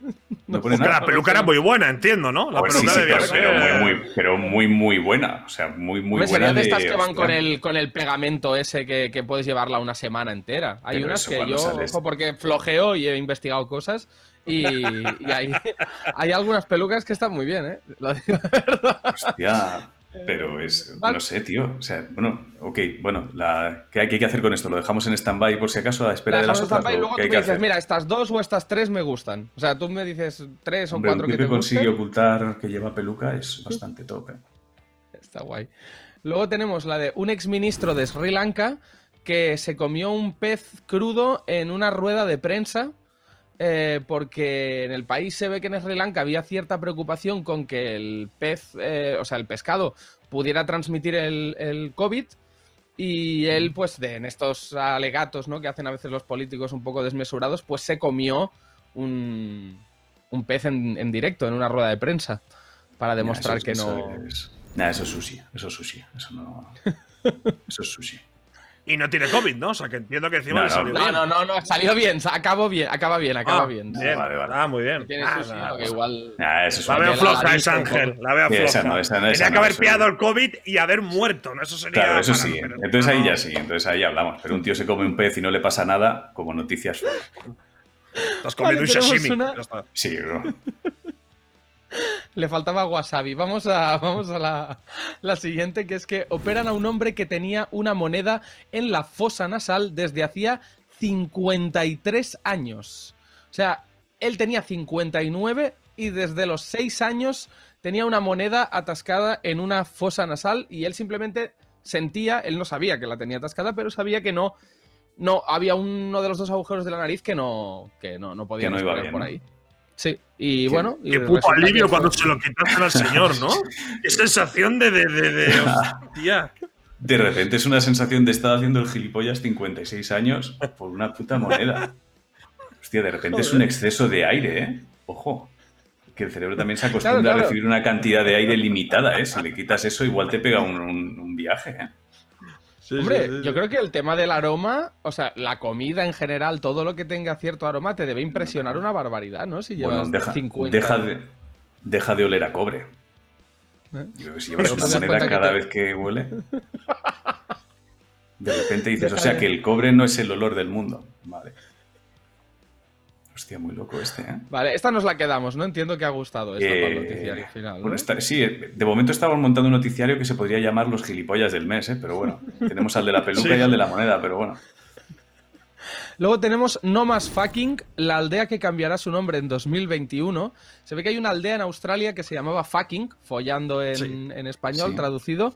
[LAUGHS] No la peluca era muy buena, entiendo, ¿no? La pues peluca sí, pero, muy, muy, pero, muy, muy, buena. O sea, muy, muy buena. de estas que van con el, con el pegamento ese que, que puedes llevarla una semana entera. Hay unas que yo, ojo, porque flojeo y he investigado cosas. Y, y hay, [LAUGHS] hay, algunas pelucas que están muy bien, ¿eh? Lo digo Hostia. Pero es, no sé, tío. O sea, bueno, ok, bueno, la, ¿qué, hay, que hacer con esto? ¿Lo dejamos en stand-by por si acaso a la espera de las otras? Y luego tú me dices, mira, estas dos o estas tres me gustan. O sea, tú me dices tres o cuatro que te consigue ocultar que lleva peluca es bastante top. ¿eh? Está guay. Luego tenemos la de un exministro de Sri Lanka que se comió un pez crudo en una rueda de prensa. Eh, porque en el país se ve que en Sri Lanka había cierta preocupación con que el pez, eh, o sea, el pescado, pudiera transmitir el, el COVID. Y él, pues, de, en estos alegatos ¿no? que hacen a veces los políticos un poco desmesurados, pues se comió un, un pez en, en directo, en una rueda de prensa, para demostrar Eso- que eso no... es- Nah, eso es sushi. Eso es sushi. Eso no. [LAUGHS] Eso es sushi. Y no tiene COVID, ¿no? O sea, que entiendo que encima No, le salió no, No, bien. no, no, no, salió bien, acabó bien, acaba bien, acaba Ah, bien. bien. Vale, vale. Ah, muy bien. Tiene Ah, que pues- igual... Eso es La veo floja la ha Ángel. La veo floja. esa no, esa no, esa Tenía que haber eso pillado el COVID y haber muerto, ¿no? Eso sería. Claro, eso sí. pero- Entonces ahí ya sí, entonces ahí hablamos. Pero un tío se come un pez y no le pasa nada, como noticias. Te has comido Vale, un sashimi. una-. Sí, bro. Le faltaba wasabi. Vamos a, vamos a la, la siguiente, que es que operan a un hombre que tenía una moneda en la fosa nasal desde hacía 53 años. O sea, él tenía 59 y desde los 6 años tenía una moneda atascada en una fosa nasal y él simplemente sentía, él no sabía que la tenía atascada, pero sabía que no, no había uno de los dos agujeros de la nariz que no, que no, no podía no iba respirar bien, por ¿no? Sí, y Qué- bueno. y Qué puto alivio cuando se lo quitaste al señor, ¿no? [LAUGHS] Qué sensación de. de, de, de- [LAUGHS] hostia. De repente es una sensación de estar haciendo el gilipollas 56 años por una puta moneda. Hostia, de repente es un exceso de aire, ¿eh? Ojo. Que el cerebro también se acostumbra Claro, claro. a recibir una cantidad de aire limitada, ¿eh? Si le quitas eso, igual te pega un, un- un viaje, ¿eh? Hombre, yo creo que el tema del aroma, o sea, la comida en general, todo lo que tenga cierto aroma, te debe impresionar una barbaridad, ¿no? Si llevas Bueno, deja, 50. deja, de, deja de oler a cobre. ¿Eh? Yo creo que si llevas una moneda cada te- vez que huele. [LAUGHS] De repente dices, Deja o sea, de- que el cobre no es el olor del mundo. Vale. Hostia, muy loco este, ¿eh? Vale, esta nos la quedamos, ¿no? Entiendo que ha gustado esta para el Eh, noticiario final. ¿no? bueno, está- sí, eh, de momento estamos montando un noticiario que se podría llamar los gilipollas del mes, ¿eh? pero bueno, [LAUGHS] tenemos al de la peluca Sí. y al de la moneda, pero bueno. Luego tenemos No Más Fucking, la aldea que cambiará su nombre en 2021. Se ve que hay una aldea en Australia que se llamaba Fucking, follando en, Sí. en español, Sí. traducido.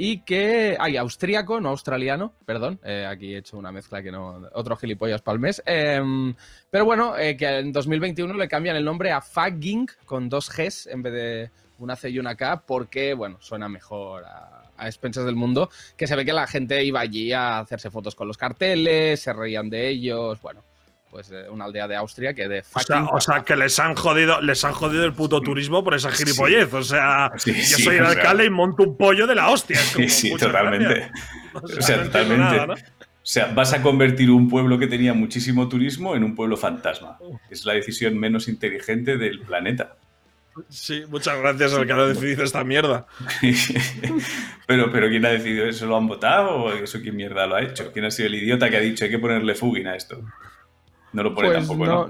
Y que hay austríaco, no australiano, perdón. eh, aquí he hecho una mezcla que no. Otro gilipollas el mes. em, pero bueno, eh, que en 2021 le cambian el nombre a Fucking con dos Gs en vez de una C y una K, porque, bueno, suena mejor a, a expensas del mundo. Que se ve que la gente iba allí a hacerse fotos con los carteles, se reían de ellos. Bueno, pues eh, una aldea de Austria que de O sea, o sea, que les han jodido, les han jodido el puto turismo por esa gilipollez. O sea, Sí, yo sí, soy el sea. alcalde y monto un pollo de la hostia. Es como, Sí, sí, totalmente. O O sea, no totalmente. nada, ¿no? O sea, vas a convertir un pueblo que tenía muchísimo turismo en un pueblo fantasma. Es la decisión menos inteligente del planeta. Sí, muchas gracias al que ha decidido esta mierda. [LAUGHS] pero, pero ¿quién ha decidido eso? ¿Lo han votado o eso quién mierda lo ha hecho? ¿Quién ha sido el idiota que ha dicho hay que ponerle Fugin a esto? No lo pone Pues tampoco, no,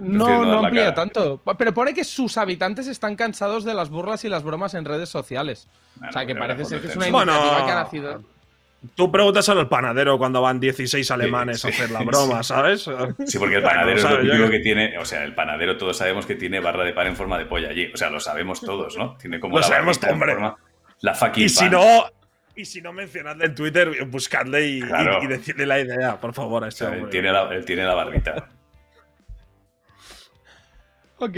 ¿no? no, amplía cara. tanto. Pero pone que sus habitantes están cansados de las burlas y las bromas en redes sociales. Bueno, o sea, que parece ser que es una. Bueno, iniciativa que ha nacido. Tú pregúntaselo al panadero cuando van 16 alemanes sí, a hacer la sí. broma, ¿sabes? Sí, porque el panadero [LAUGHS] es lo típico que- tiene, o sea, el panadero todos sabemos que tiene barra de pan en forma de polla allí, o sea, lo sabemos todos, ¿no? Tiene como Lo la sabemos, en forma- la fucking Y si no, y si no mencionadle en Twitter, buscadle y, Claro. y decirle la idea, por favor, a O sea, él tiene la, él tiene la barbita. [LAUGHS] Ok.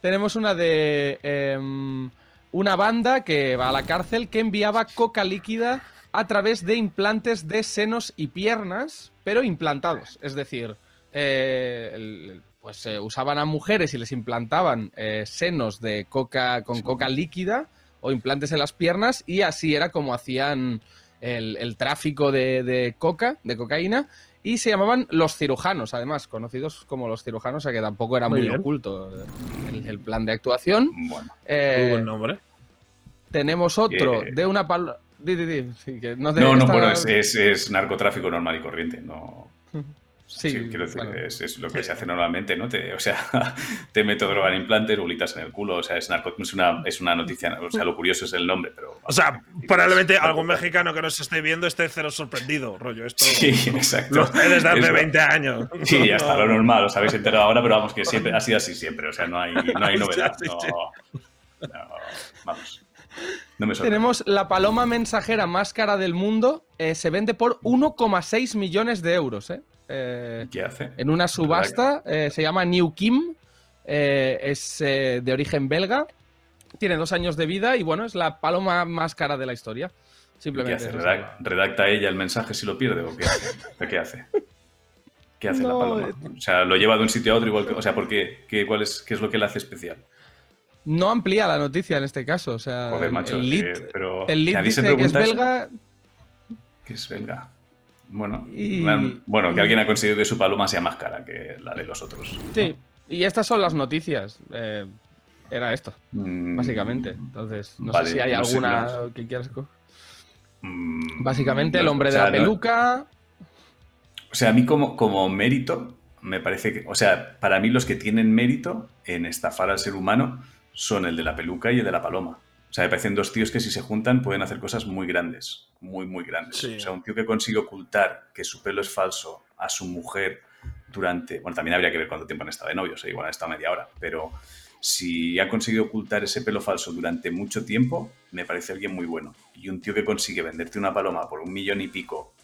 Tenemos una de em, una banda que va a la cárcel que enviaba coca líquida a través de implantes de senos y piernas, pero implantados. Es decir, eh, el- pues eh, usaban a mujeres y les implantaban eh, senos de coca con coca líquida o implantes en las piernas y así era como hacían el, el tráfico de, de coca, de cocaína. Y se llamaban los cirujanos, además, conocidos como los cirujanos, o sea que tampoco era Muy oculto el, el plan de actuación. Bueno, Eh, buen nombre. tenemos otro Eh. de una pal... Di, di, di, sí, que no, no, bueno, es, es- es narcotráfico normal y corriente, no... [LAUGHS] Sí, Sí, quiero decir, bueno. es, es lo que se hace normalmente, ¿no? Te, o sea, [LAUGHS] te meto droga en implantes, bolitas en el culo, o sea, es, narco- es, una, es una noticia, o sea, lo curioso es el nombre, pero... O sea, probablemente algún mexicano que nos esté viendo esté cero sorprendido, rollo. Esto Sí, [LAUGHS] exacto. lo desde hace Es- 20 años. Sí, ya está, No. lo [LAUGHS] normal, os habéis enterado ahora, pero vamos, que siempre ha sido así siempre, o sea, no hay, no hay novedad. no, no, vamos. No me. Tenemos la paloma mensajera más cara del mundo. eh, se vende por 1,6 millones de euros. ¿eh? Eh, ¿Qué hace? en una subasta. eh, se llama New Kim. eh, es eh, de origen belga. Tiene dos años de vida y bueno, es la paloma más cara de la historia. ¿Qué Simplemente. hace? esa. ¿Redac- ¿Redacta ella el mensaje si lo pierde o qué hace? ¿Pero ¿Qué hace? ¿Qué hace No, la paloma? O sea, lo lleva de un sitio a otro igual que... O sea, ¿por qué? ¿Qué, cuál es, ¿Qué es lo que le hace especial? No amplía la noticia en este caso. O sea, Joder, macho. el lead, que- pero el lead nadie se dice que es belga. Que es belga. Bueno, Y- bueno, que alguien ha conseguido que su paloma sea más cara que la de los otros. Sí. Y estas son las noticias. eh, era esto, Mm, básicamente. Entonces, no vale, sé si hay no sé, alguna no. que quieras. mm, Básicamente, no, el hombre o de la peluca. O sea, a mí como, como mérito, me parece que, o sea, para mí los que tienen mérito en estafar al ser humano son el de la peluca y el de la paloma. O sea, me parecen dos tíos que si se juntan pueden hacer cosas muy grandes, muy, muy grandes. Sí. O sea, un tío que consigue ocultar que su pelo es falso a su mujer durante, bueno, también habría que ver cuánto tiempo han estado de novios, ¿eh? igual han estado media hora, pero si ha conseguido ocultar ese pelo falso durante mucho tiempo, me parece alguien muy bueno. Y un tío que consigue venderte una paloma por un millón y pico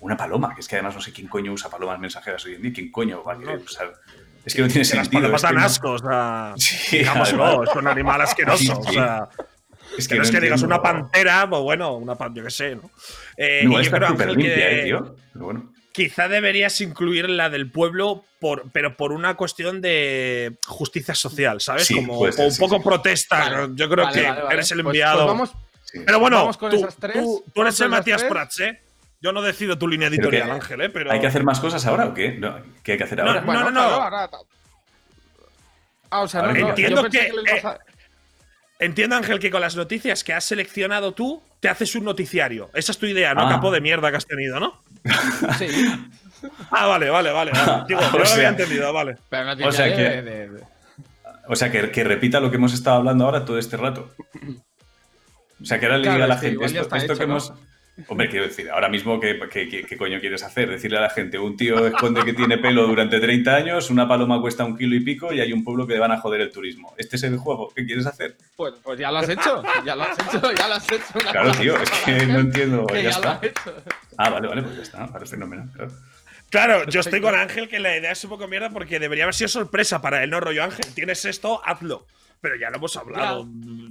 una paloma, que es que además no sé quién coño usa palomas mensajeras hoy en día, quién coño va a querer usar. Es que no tiene Que las sentido. palomas dan no- asco, o sea. [LAUGHS] Sí, digámoslo, además. es un animal asqueroso. Sí, O sí. sea, Es que no es que digas una pantera, pues bueno, una pan, yo qué sé, ¿no? Eh, No, y yo creo, Ángel, limpia, que eh, tío. Pero bueno. quizá deberías incluir la del pueblo, por, pero por una cuestión de justicia social, ¿sabes? Sí, Como ser, un sí, poco sí. protesta. Vale, yo creo vale, que vale, vale. eres el Pues- enviado. pues vamos, sí. pero bueno, vamos con tú, esas tres. tú- tú Vamos eres el Matías. Prats, ¿eh? Yo no decido tu línea editorial, que- Ángel, ¿eh? Pero ¿Hay que hacer más cosas ahora o qué? No, ¿Qué hay que hacer ahora? no, Bueno, no, no. claro, ahora- Ah, o sea, no, entiendo yo pensé que, lo ibas a- Entiendo, Ángel, que con las noticias que has seleccionado tú, te haces un noticiario. Esa es tu idea, ¿no? Ah. Capo de mierda que has tenido, ¿no? [LAUGHS] Sí, Ah, vale, vale, vale. vale. [LAUGHS] Digo, O yo lo había sea- entendido, vale. pero no O tiene sea que- de- de- O sea, que, que repita lo que hemos estado hablando ahora todo este rato. O sea, que ahora le diga a la gente esto, está esto hecho, que ¿no? hemos. Hombre, quiero decir, ahora mismo, ¿qué, qué, qué- qué coño quieres hacer? Decirle a la gente, un tío esconde que tiene pelo durante 30 años, una paloma cuesta un kilo y pico y hay un pueblo que le van a joder el turismo. ¿Este es el juego? ¿Qué quieres hacer? Pues, pues ya lo has hecho, ya lo has hecho, ya lo has hecho. una Claro, tío, es que no entiendo. que Ya está. Ah, vale, vale, pues ya está. Parece fenomenal. Claro. Claro, yo estoy con Ángel que la idea es un poco mierda porque debería haber sido sorpresa para él, no rollo Ángel. Tienes esto, hazlo. Pero ya lo hemos hablado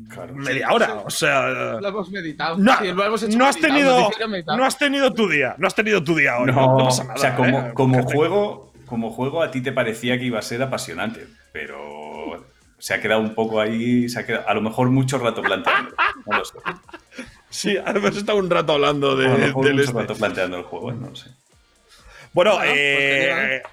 Claro. media Sí, hora, sí. o sea. Lo hemos meditado. No, Sí, lo hemos hecho no has meditado, tenido, no has tenido tu día, no has tenido tu día hoy. No, No, pasa nada. o sea, como, ¿eh? como juego, como juego a ti te parecía que iba a ser apasionante, pero se ha quedado un poco ahí, se ha quedado, a lo mejor mucho rato planteando. No lo sé. Sí, hemos estado un rato hablando de, A lo mejor del mucho este. rato planteando el juego, no lo sé. Bueno, Bueno, pues eh.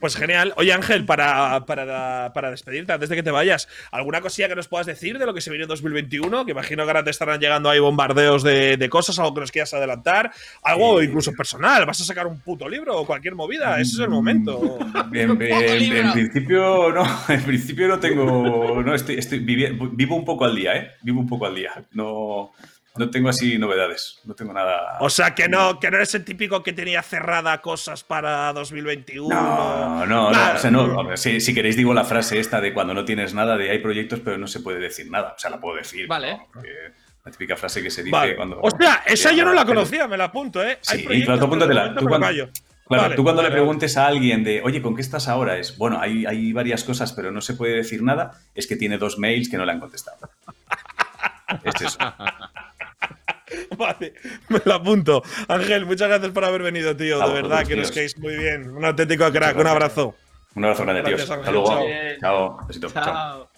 Pues genial. Oye, Ángel, para, para, para despedirte, antes de que te vayas, ¿alguna cosilla que nos puedas decir de lo que se viene en 2021? Que imagino que ahora te estarán llegando ahí bombardeos de, de cosas, algo que nos quieras adelantar, algo Eh, incluso personal. ¿Vas a sacar un puto libro o cualquier movida? Ese es el momento. En, en- en libro. principio no, [LAUGHS] en principio no tengo, no estoy, estoy vivi- vivo un poco al día, ¿eh? Vivo un poco al día. No, no tengo así novedades, no tengo nada. O sea, que no, que no eres el típico que tenía cerrada cosas para 2021. No, no, no, o sea, no. Si, si queréis digo la frase esta de cuando no tienes nada, de hay proyectos pero no se puede decir nada. O sea, la puedo decir. Vale. La típica frase que se dice Vale. cuando. Hostia, esa que yo no la conocía, me la apunto, ¿eh? Sí, Hay proyectos, claro, apúntatela. Tú cuando-. Claro, Vale, tú cuando vale, le preguntes a alguien de, oye, ¿con qué estás ahora? Es, bueno, hay, hay varias cosas, pero no se puede decir nada. Es que tiene dos mails que no le han contestado. [LAUGHS] es eso. [LAUGHS] Vale, me lo apunto. Ángel, muchas gracias por haber venido, tío. De verdad, que nos quedéis muy bien. Un auténtico crack, un abrazo. Un abrazo grande. Gracias, Hasta luego. Chao. Chao. Besito. Chao. Chao.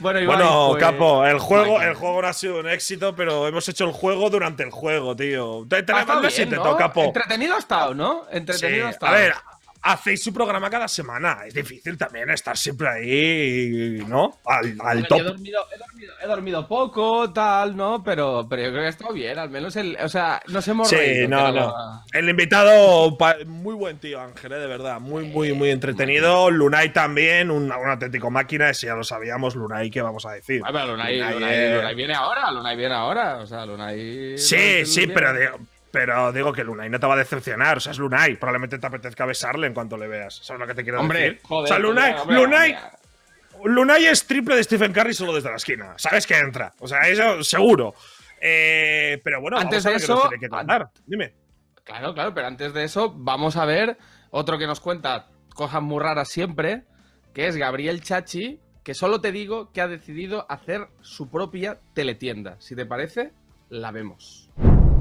Bueno, Ibai, Bueno, pues- Capo, el juego, el juego no ha sido un éxito, pero hemos hecho el juego durante el juego, tío. Te, te Capo. Entretenido ha estado, ¿no? Entretenido ha estado. A ver, hacéis su programa cada semana. Es difícil también estar siempre ahí, ¿no? Al, al top. He dormido, he, dormido, he dormido poco, tal, ¿no? Pero, pero yo creo que ha estado bien, al menos el. O sea, nos hemos Sí, reído, no, no. la- El invitado, muy buen tío, Ángel, eh, de verdad. Muy, muy, muy entretenido. Lunay también, un, un auténtico máquina. Ese ya lo sabíamos. Lunay, ¿qué vamos a decir? Ah, pero Lunay, Lunay, Lunay- eh. Lunay viene ahora, Lunay viene ahora. O sea, Lunay. Sí, sí, pero digo, pero digo que Lunay no te va a decepcionar. O sea, es Lunay. Probablemente te apetezca besarle en cuanto le veas. ¿Sabes lo que te quiero Hombre, decir? joder. o sea, Lunay, hombre, Lunay, hombre. Lunay es triple de Stephen Curry solo desde la esquina. Sabes que entra. O sea, eso seguro. Eh, pero bueno, Antes de ver qué nos eso, tiene que. Dime. Claro, claro, pero antes de eso, vamos a ver otro que nos cuenta cosas muy raras siempre, que es Gabriel Chachi, que solo te digo que ha decidido hacer su propia teletienda. Si te parece, la vemos.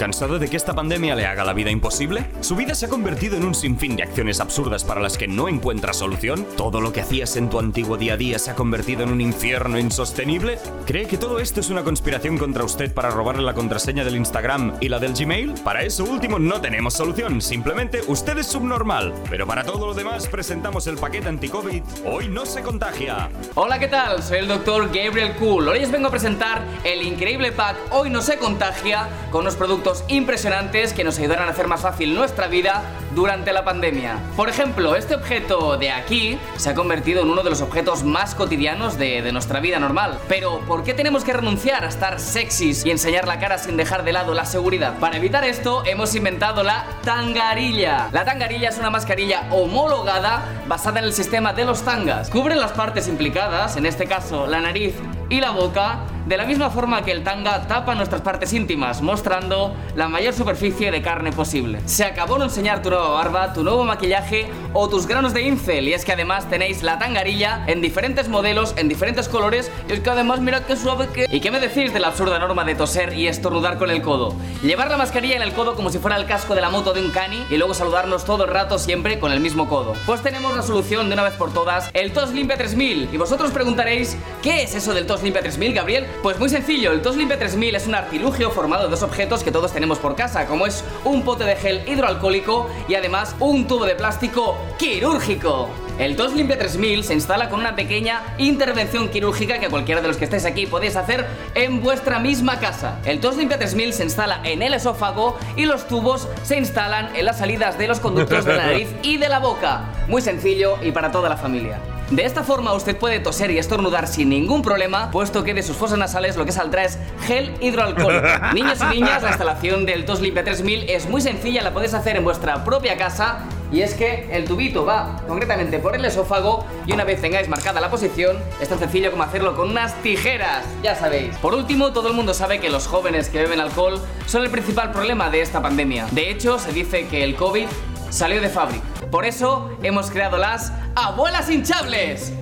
¿Cansado de que esta pandemia le haga la vida imposible? ¿Su vida se ha convertido en un sinfín de acciones absurdas para las que no encuentra solución? ¿Todo lo que hacías en tu antiguo día a día se ha convertido en un infierno insostenible? ¿Cree que todo esto es una conspiración contra usted para robarle la contraseña del Instagram y la del Gmail? Para eso último no tenemos solución, simplemente usted es subnormal. Pero para todo lo demás presentamos el paquete anti-COVID Hoy no se contagia. Hola, ¿qué tal? Soy el doctor Gabriel Cool. Hoy os vengo a presentar el increíble pack Hoy no se contagia con unos productos impresionantes que nos ayudarán a hacer más fácil nuestra vida durante la pandemia. Por ejemplo, este objeto de aquí se ha convertido en uno de los objetos más cotidianos de, de nuestra vida normal. Pero, ¿por qué tenemos que renunciar a estar sexys y enseñar la cara sin dejar de lado la seguridad? Para evitar esto, hemos inventado la tangarilla. La tangarilla es una mascarilla homologada basada en el sistema de los tangas. Cubre las partes implicadas, en este caso la nariz y la boca, de la misma forma que el tanga tapa nuestras partes íntimas, mostrando la mayor superficie de carne posible. Se acabó no enseñar tu nueva barba, tu nuevo maquillaje o tus granos de incel, y es que además tenéis la tangarilla en diferentes modelos, en diferentes colores, y es que además mira qué suave que... ¿Y qué me decís de la absurda norma de toser y estornudar con el codo? Llevar la mascarilla en el codo como si fuera el casco de la moto de un cani y luego saludarnos todo el rato siempre con el mismo codo. Pues tenemos la solución de una vez por todas, el Tos Limpia 3000, y vosotros preguntaréis, ¿qué es eso del Tos Limpia 3000, Gabriel? Pues muy sencillo, el Tos Limpia 3000 es un artilugio formado de dos objetos que todos tenemos por casa, como es un pote de gel hidroalcohólico y además un tubo de plástico quirúrgico. El TOS Limpia 3000 se instala con una pequeña intervención quirúrgica que cualquiera de los que estáis aquí podéis hacer en vuestra misma casa. El TOS Limpia 3000 se instala en el esófago y los tubos se instalan en las salidas de los conductos de la nariz y de la boca. Muy sencillo y para toda la familia. De esta forma usted puede toser y estornudar sin ningún problema, puesto que de sus fosas nasales lo que saldrá es gel hidroalcohólico. [LAUGHS] Niños y niñas, la instalación del TOS Limpia 3000 es muy sencilla, la podéis hacer en vuestra propia casa y es que el tubito va concretamente por el esófago y una vez tengáis marcada la posición, es tan sencillo como hacerlo con unas tijeras, ya sabéis. Por último, todo el mundo sabe que los jóvenes que beben alcohol son el principal problema de esta pandemia. De hecho, se dice que el COVID salió de fábrica. Por eso hemos creado las abuelas hinchables.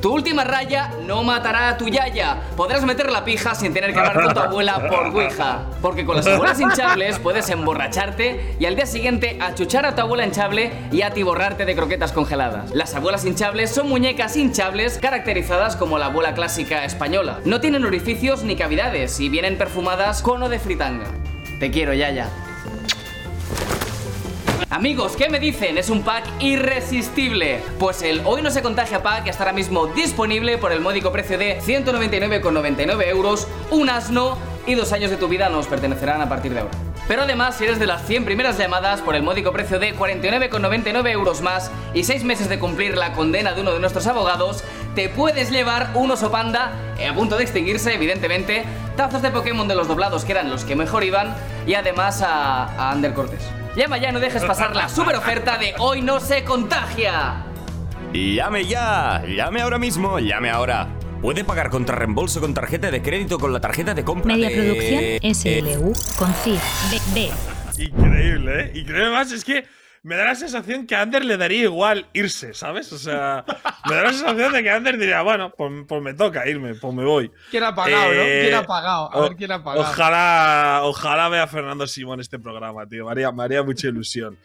Tu última raya no matará a tu yaya. Podrás meter la pija sin tener que hablar con tu abuela por Ouija. Porque con las abuelas hinchables puedes emborracharte y al día siguiente achuchar a tu abuela hinchable y atiborrarte de croquetas congeladas. Las abuelas hinchables son muñecas hinchables caracterizadas como la abuela clásica española. No tienen orificios ni cavidades y vienen perfumadas con o de fritanga. Te quiero, yaya. Amigos, ¿qué me dicen? Es un pack irresistible. Pues el Hoy no se contagia pack está ahora mismo disponible por el módico precio de 199,99 euros, un asno y dos años de tu vida nos pertenecerán a partir de ahora. Pero además, si eres de las 100 primeras llamadas por el módico precio de 49,99 euros más y 6 meses de cumplir la condena de uno de nuestros abogados, te puedes llevar un oso panda eh, a punto de extinguirse, evidentemente, tazos de Pokémon de los doblados que eran los que mejor iban y además a, a Ander Cortés. Llama ya, no dejes pasar la super oferta de Hoy no se contagia. Llame ya, llame ahora mismo, llame ahora. Puede pagar contra reembolso con tarjeta de crédito con la tarjeta de compra Media de... Producción SLU con CID B. Increíble, ¿eh? Increíble más. Es que me da la sensación que a Ander le daría igual irse, ¿sabes? O sea, me da la sensación de que Ander diría, bueno, pues, pues me toca irme, pues me voy. ¿Quién ha pagado, no? Eh, ¿Quién ha pagado? A o- ver quién ha pagado. Ojalá, ojalá vea a Fernando Simón este programa, tío. Me haría, me haría mucha ilusión.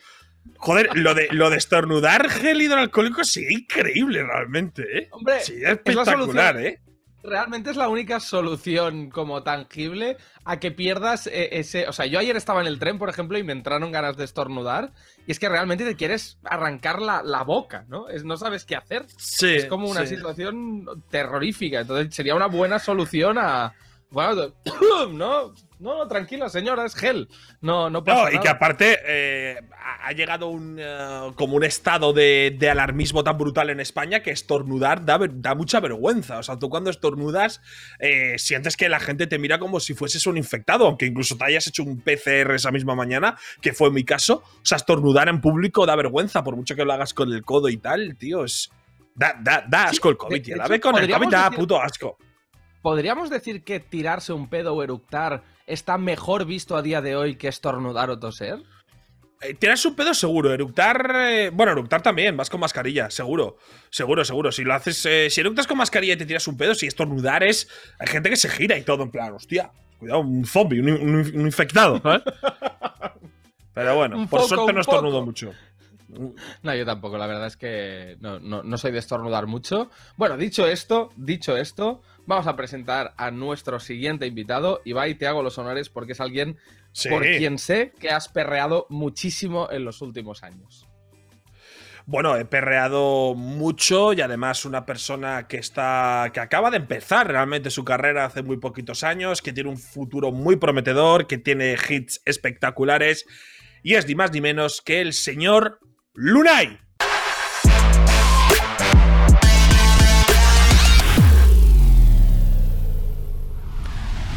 Joder, lo de, lo de estornudar gel hidroalcohólico sí increíble realmente, ¿eh? Hombre, sí, es la espectacular. ¿eh? Realmente es la única solución como tangible a que pierdas eh, ese... O sea, yo ayer estaba en el tren, por ejemplo, y me entraron ganas de estornudar. Y es que realmente te quieres arrancar la, la boca, ¿no? Es, no sabes qué hacer. Sí. es como una sí. situación terrorífica. Entonces sería una buena solución a... Bueno, [COUGHS] ¿no? No, no, tranquila, señora, es gel. No, no pasa No, y que aparte eh, ha llegado un, eh, como un estado de, de alarmismo tan brutal en España que estornudar da, da mucha vergüenza. O sea, tú cuando estornudas eh, sientes que la gente te mira como si fueses un infectado, aunque incluso te hayas hecho un PCR esa misma mañana, que fue mi caso. O sea, estornudar en público da vergüenza, por mucho que lo hagas con el codo y tal, tío. Es, da, da, da Sí, asco el COVID, tío. La ve con el COVID da decir- puto asco. ¿Podríamos decir que tirarse un pedo o eructar está mejor visto a día de hoy que estornudar o toser? Eh, Tiras un pedo seguro, eructar. eh, bueno, eructar también, vas con mascarilla, seguro. Seguro, seguro. Si lo haces. eh, si eructas con mascarilla y te tiras un pedo, si estornudar es. Hay gente que se gira y todo, en plan, hostia, cuidado, un zombie, un, un- un infectado, ¿sabes? Pero bueno, Un por poco, suerte no estornudo poco. mucho. No, yo tampoco, la verdad es que no, no- no soy de estornudar mucho. Bueno, dicho esto, dicho esto, vamos a presentar a nuestro siguiente invitado. Ibai, te hago los honores porque es alguien Sí. por quien sé que has perreado muchísimo en los últimos años. Bueno, he perreado mucho y además una persona que está. que acaba de empezar realmente su carrera hace muy poquitos años, que tiene un futuro muy prometedor, que tiene hits espectaculares. Y es ni más ni menos que el señor Lunay.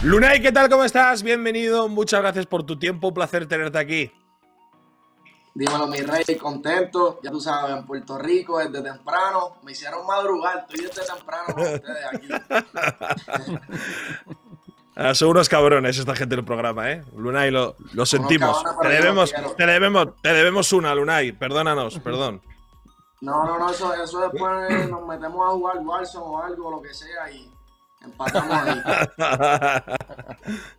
Lunay, ¿qué tal? ¿Cómo estás? Bienvenido, muchas gracias por tu tiempo, un placer tenerte aquí. Dímelo, mi rey, contento. Ya tú sabes, en Puerto Rico desde temprano. Me hicieron madrugar. Estoy desde temprano con ustedes aquí. [LAUGHS] Ah, son unos cabrones esta gente del programa, ¿eh? Lunay, lo, lo sentimos. Te debemos, te, debemos, te debemos una, Lunay. Perdónanos, perdón. No, no, no, eso, eso después nos metemos a jugar Warzone o algo, lo que sea, y empatamos ahí. [LAUGHS]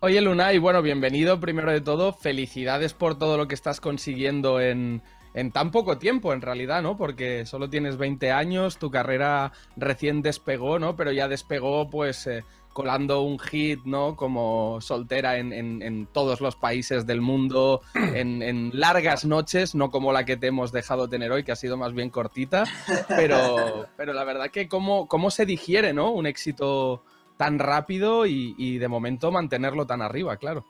Oye, Lunay, bueno, bienvenido primero de todo. Felicidades por todo lo que estás consiguiendo en, en tan poco tiempo, en realidad, ¿no? Porque solo tienes 20 años, tu carrera recién despegó, ¿no? Pero ya despegó, pues, eh, colando un hit, ¿no? Como soltera en, en- en todos los países del mundo, [CLEARS THROAT] en, en largas noches, no como la que te hemos dejado tener hoy, que ha sido más bien cortita. [LAUGHS] Pero, pero la verdad que cómo, cómo se digiere, ¿no? Un éxito tan rápido y, y de momento mantenerlo tan arriba, claro.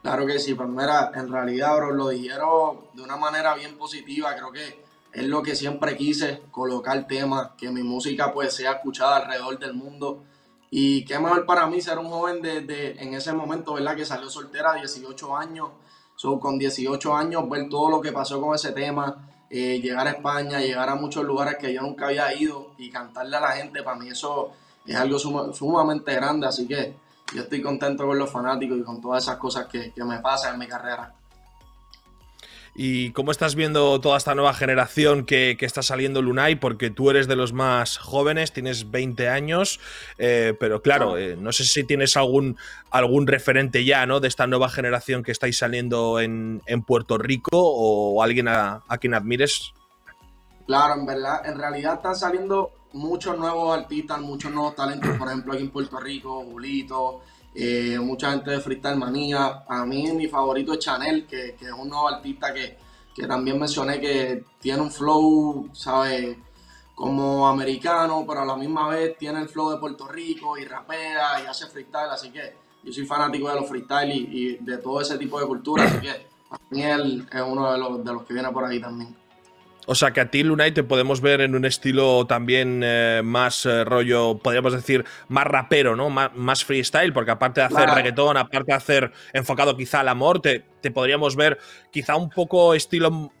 Claro que sí, pues mira, en realidad, bro, lo dijeron de una manera bien positiva. Creo que es lo que siempre quise, colocar temas, que mi música pues sea escuchada alrededor del mundo. Y qué mejor para mí ser un joven desde en ese momento, ¿verdad? Que salió soltera a 18 años. So, con 18 años, ver todo lo que pasó con ese tema, eh, llegar a España, llegar a muchos lugares que yo nunca había ido y cantarle a la gente, para mí eso es algo suma- sumamente grande. Así que yo estoy contento con los fanáticos y con todas esas cosas que, que me pasan en mi carrera. ¿Y cómo estás viendo toda esta nueva generación que, que está saliendo Lunay? Porque tú eres de los más jóvenes, tienes 20 años, eh, pero claro, eh, no sé si tienes algún, algún referente ya, ¿no? De esta nueva generación que estáis saliendo en, en Puerto Rico o alguien a, a quien admires. Claro, en verdad, en realidad están saliendo muchos nuevos artistas, muchos nuevos talentos, por ejemplo aquí en Puerto Rico, Julito, eh, mucha gente de Freestyle Manía. A mí mi favorito es Chanel, que, que es un nuevo artista que, que también mencioné que tiene un flow, ¿sabes? Como americano, pero a la misma vez tiene el flow de Puerto Rico y rapea y hace freestyle, así que yo soy fanático de los freestyle y, de todo ese tipo de cultura, así que para mí él es uno de los, de los que viene por ahí también. O sea que a ti, Lunay, te podemos ver en un estilo también eh, más eh, rollo, podríamos decir, más rapero, ¿no? Más, más freestyle, porque aparte de hacer Claro. reggaetón, aparte de hacer enfocado quizá al amor, te, te podríamos ver quizá un poco estilo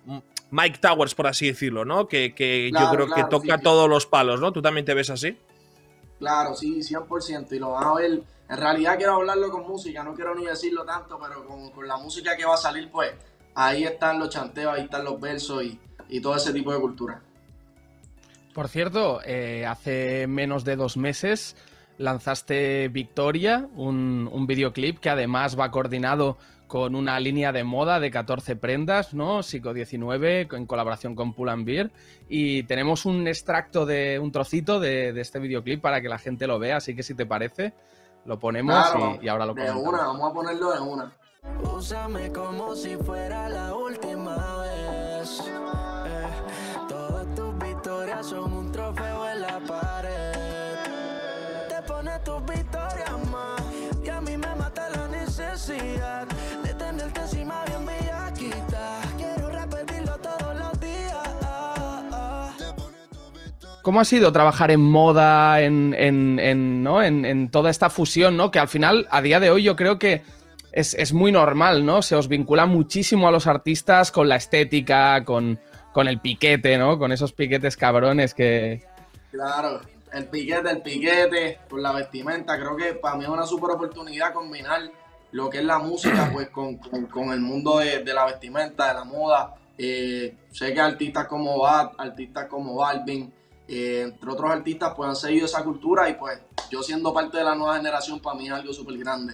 Mike Towers, por así decirlo, ¿no? Que, que yo creo claro, que toca sí, todos los palos, ¿no? ¿Tú también te ves así? Claro, sí, 100%. Y lo van a ver. En realidad quiero hablarlo con música, no quiero ni decirlo tanto, pero con, con la música que va a salir, pues ahí están los chanteos, ahí están los versos y, y todo ese tipo de cultura. Por cierto, eh, hace menos de dos meses lanzaste Victoria, un, un videoclip que además va coordinado con una línea de moda de 14 prendas, ¿no? Psico 19, en colaboración con Pull Beer. Y tenemos un extracto de un trocito de, de este videoclip para que la gente lo vea, así que si te parece, lo ponemos Claro, y, y ahora lo de comentamos. una, vamos a ponerlo de una. Úsame como si fuera la última vez. Son un trofeo en la pared. ¿Cómo ha sido trabajar en moda, en, en- en, ¿no? en toda esta fusión, ¿no? Que al final, a día de hoy, yo creo que es, es muy normal, ¿no? Se os vincula muchísimo a los artistas con la estética, con, con el piquete, ¿no? Con esos piquetes cabrones que. Claro, el piquete, el piquete, con la vestimenta, creo que para mí es una super oportunidad combinar lo que es la música [CLEARS THROAT] pues con, con- con el mundo de, de la vestimenta, de la moda. Eh, sé que artistas como Bat, artistas como Balvin, eh, entre otros artistas pues han seguido esa cultura y pues yo siendo parte de la nueva generación para mí es algo súper grande.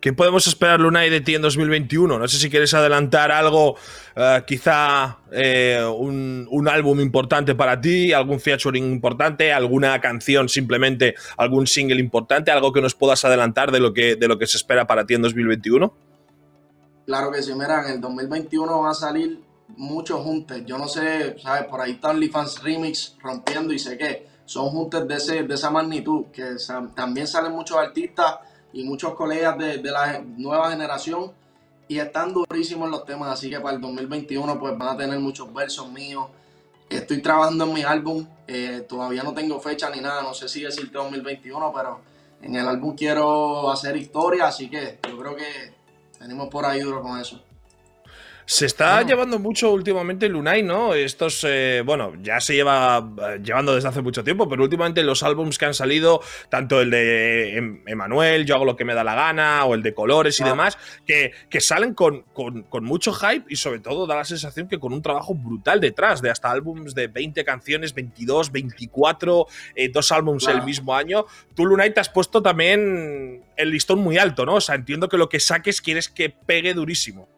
¿Qué podemos esperar, Lunay, de ti en 2021? No sé si quieres adelantar algo, eh, quizá eh, un, álbum importante para ti, algún featuring importante, alguna canción simplemente, algún single importante, algo que nos puedas adelantar de lo que, de lo que se espera para ti en 2021. Claro que sí, mira, en el 2021 van a salir muchos juntes. Yo no sé, ¿sabes? Por ahí está OnlyFans Remix rompiendo y sé que son juntes de, ese, de esa magnitud, que también salen muchos artistas y muchos colegas de, de la nueva generación y están durísimos los temas, así que para el 2021 pues van a tener muchos versos míos. Estoy trabajando en mi álbum, eh, todavía no tengo fecha ni nada, no sé si decirte 2021, pero en el álbum quiero hacer historia, así que yo creo que venimos por ahí duro con eso. Se está llevando mucho últimamente Lunay, ¿no? Estos, eh, bueno, ya se lleva eh, llevando desde hace mucho tiempo, pero últimamente los álbums que han salido, tanto el de Em- Emanuel, Yo hago lo que me da la gana, o el de Colores y Ah. demás, que, que salen con, con- con mucho hype y sobre todo da la sensación que con un trabajo brutal detrás, de hasta álbums de 20 canciones, 22, 24, eh, dos álbums el mismo año. Tú, Lunay, te has puesto también el listón muy alto, ¿no? O sea, entiendo que lo que saques quieres que pegue durísimo.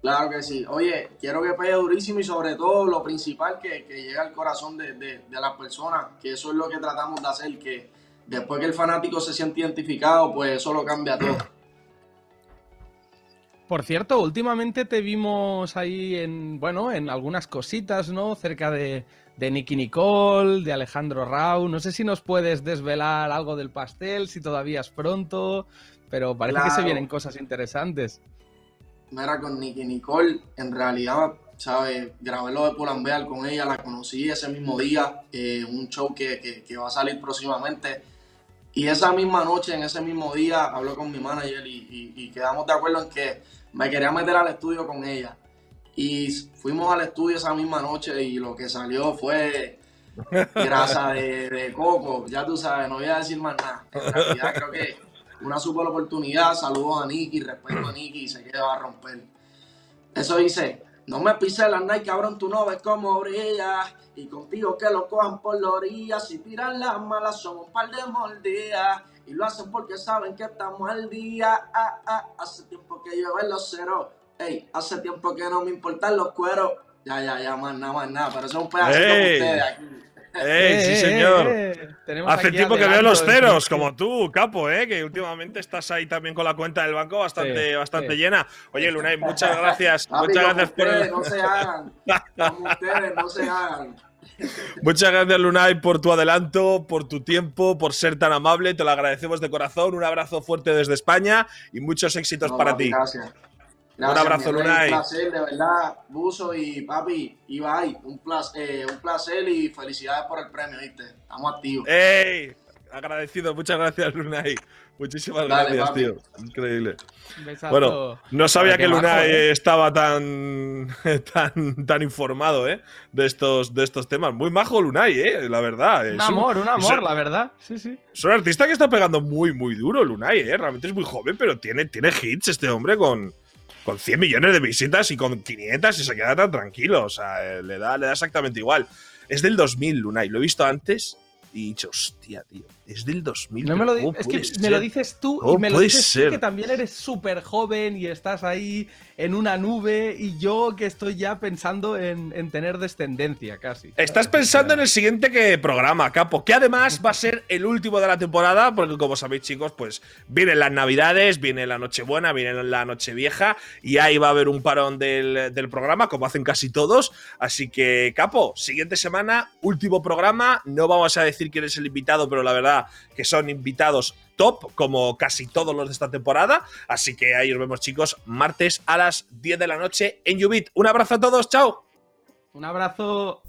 Claro que sí. Oye, quiero que pegue durísimo y sobre todo lo principal que, que llegue al corazón de, de- de las personas, que eso es lo que tratamos de hacer, que después que el fanático se siente identificado, pues eso lo cambia todo. Por cierto, últimamente te vimos ahí en, bueno, en algunas cositas, ¿no? Cerca de, de Nicky Nicole, de Alejandro Rau. No sé si nos puedes desvelar algo del pastel, si todavía es pronto, pero parece que se vienen cosas interesantes. Mira, con Nicky Nicole, en realidad, ¿sabes? Grabé lo de Pulambeal con ella, la conocí ese mismo día, eh, un show que, que- que va a salir próximamente. Y esa misma noche, en ese mismo día, habló con mi manager y, y- y quedamos de acuerdo en que me quería meter al estudio con ella. Y fuimos al estudio esa misma noche y lo que salió fue grasa de, de coco. Ya tú sabes, no voy a decir más nada. En realidad creo que una super oportunidad. Saludos a Nicky, respeto a Nicky y sé que va a romper. Eso dice, no me pises la Nike, cabrón, tú no ves cómo brilla. Y contigo que lo cojan por la orilla. Si tiran las malas son un par de mordidas. Y lo hacen porque saben que estamos al día. Ah, ah, hace tiempo que llueve los ceros. Ey, hace tiempo que no me importan los cueros. Ya, ya, ya, más nada, más nada. Pero eso es un pedacito Ey. ustedes aquí. ¡Eh, sí, Eh, señor! eh, eh. Tenemos Hace tiempo que veo los ceros, como tú, capo, ¿eh? que últimamente estás ahí también con la cuenta del banco bastante, Sí, bastante sí. llena. Oye, Lunay, [LAUGHS] muchas gracias. Muchas como gracias por ustedes, no se hagan. Como ustedes, no se hagan. [LAUGHS] Muchas gracias, Lunay, por tu adelanto, por tu tiempo, por ser tan amable. Te lo agradecemos de corazón. Un abrazo fuerte desde España y muchos éxitos No, para ti. Gracias. Gracias, abrazo, Lunay. Un placer, de verdad, Buzo y papi, Ibai, un placer, eh, un placer y felicidades por el premio, ¿viste? Estamos activos. ¡Ey! Agradecido, muchas gracias, Lunay. Muchísimas Dale, gracias, papi. tío. Increíble. Un besazo. Bueno, no sabía que Lunay ¿eh? estaba tan, [LAUGHS] tan, tan informado ¿eh? de, estos, de estos temas. Muy majo Lunay, ¿eh? la verdad. Un Es amor, un amor, la verdad. Sí, sí. Es un artista que está pegando muy, muy duro, Lunay, ¿eh? Realmente es muy joven, pero tiene, tiene hits este hombre con, con 100 millones de visitas y con 500 y se queda tan tranquilo. O sea, eh, le da, le da exactamente igual. Es del 2000, Lunay. Lo he visto antes y he dicho, hostia, tío. Es del 2000. No me lo di- ¿cómo es que me lo dices tú y ¿Cómo me lo dices tú que también eres súper joven y estás ahí en una nube y yo que estoy ya pensando en, en tener descendencia casi. Estás pensando en el siguiente que programa, Capo, que además va a ser el último de la temporada, porque como sabéis, chicos, pues vienen las Navidades, viene la Nochebuena, viene la Nochevieja, y ahí va a haber un parón del, del programa, como hacen casi todos. Así que, Capo, siguiente semana, último programa. No vamos a decir quién es el invitado, pero la verdad que son invitados top, como casi todos los de esta temporada. Así que ahí os vemos, chicos, martes a las 10 de la noche en Ubit. Un abrazo a todos, chao. Un abrazo.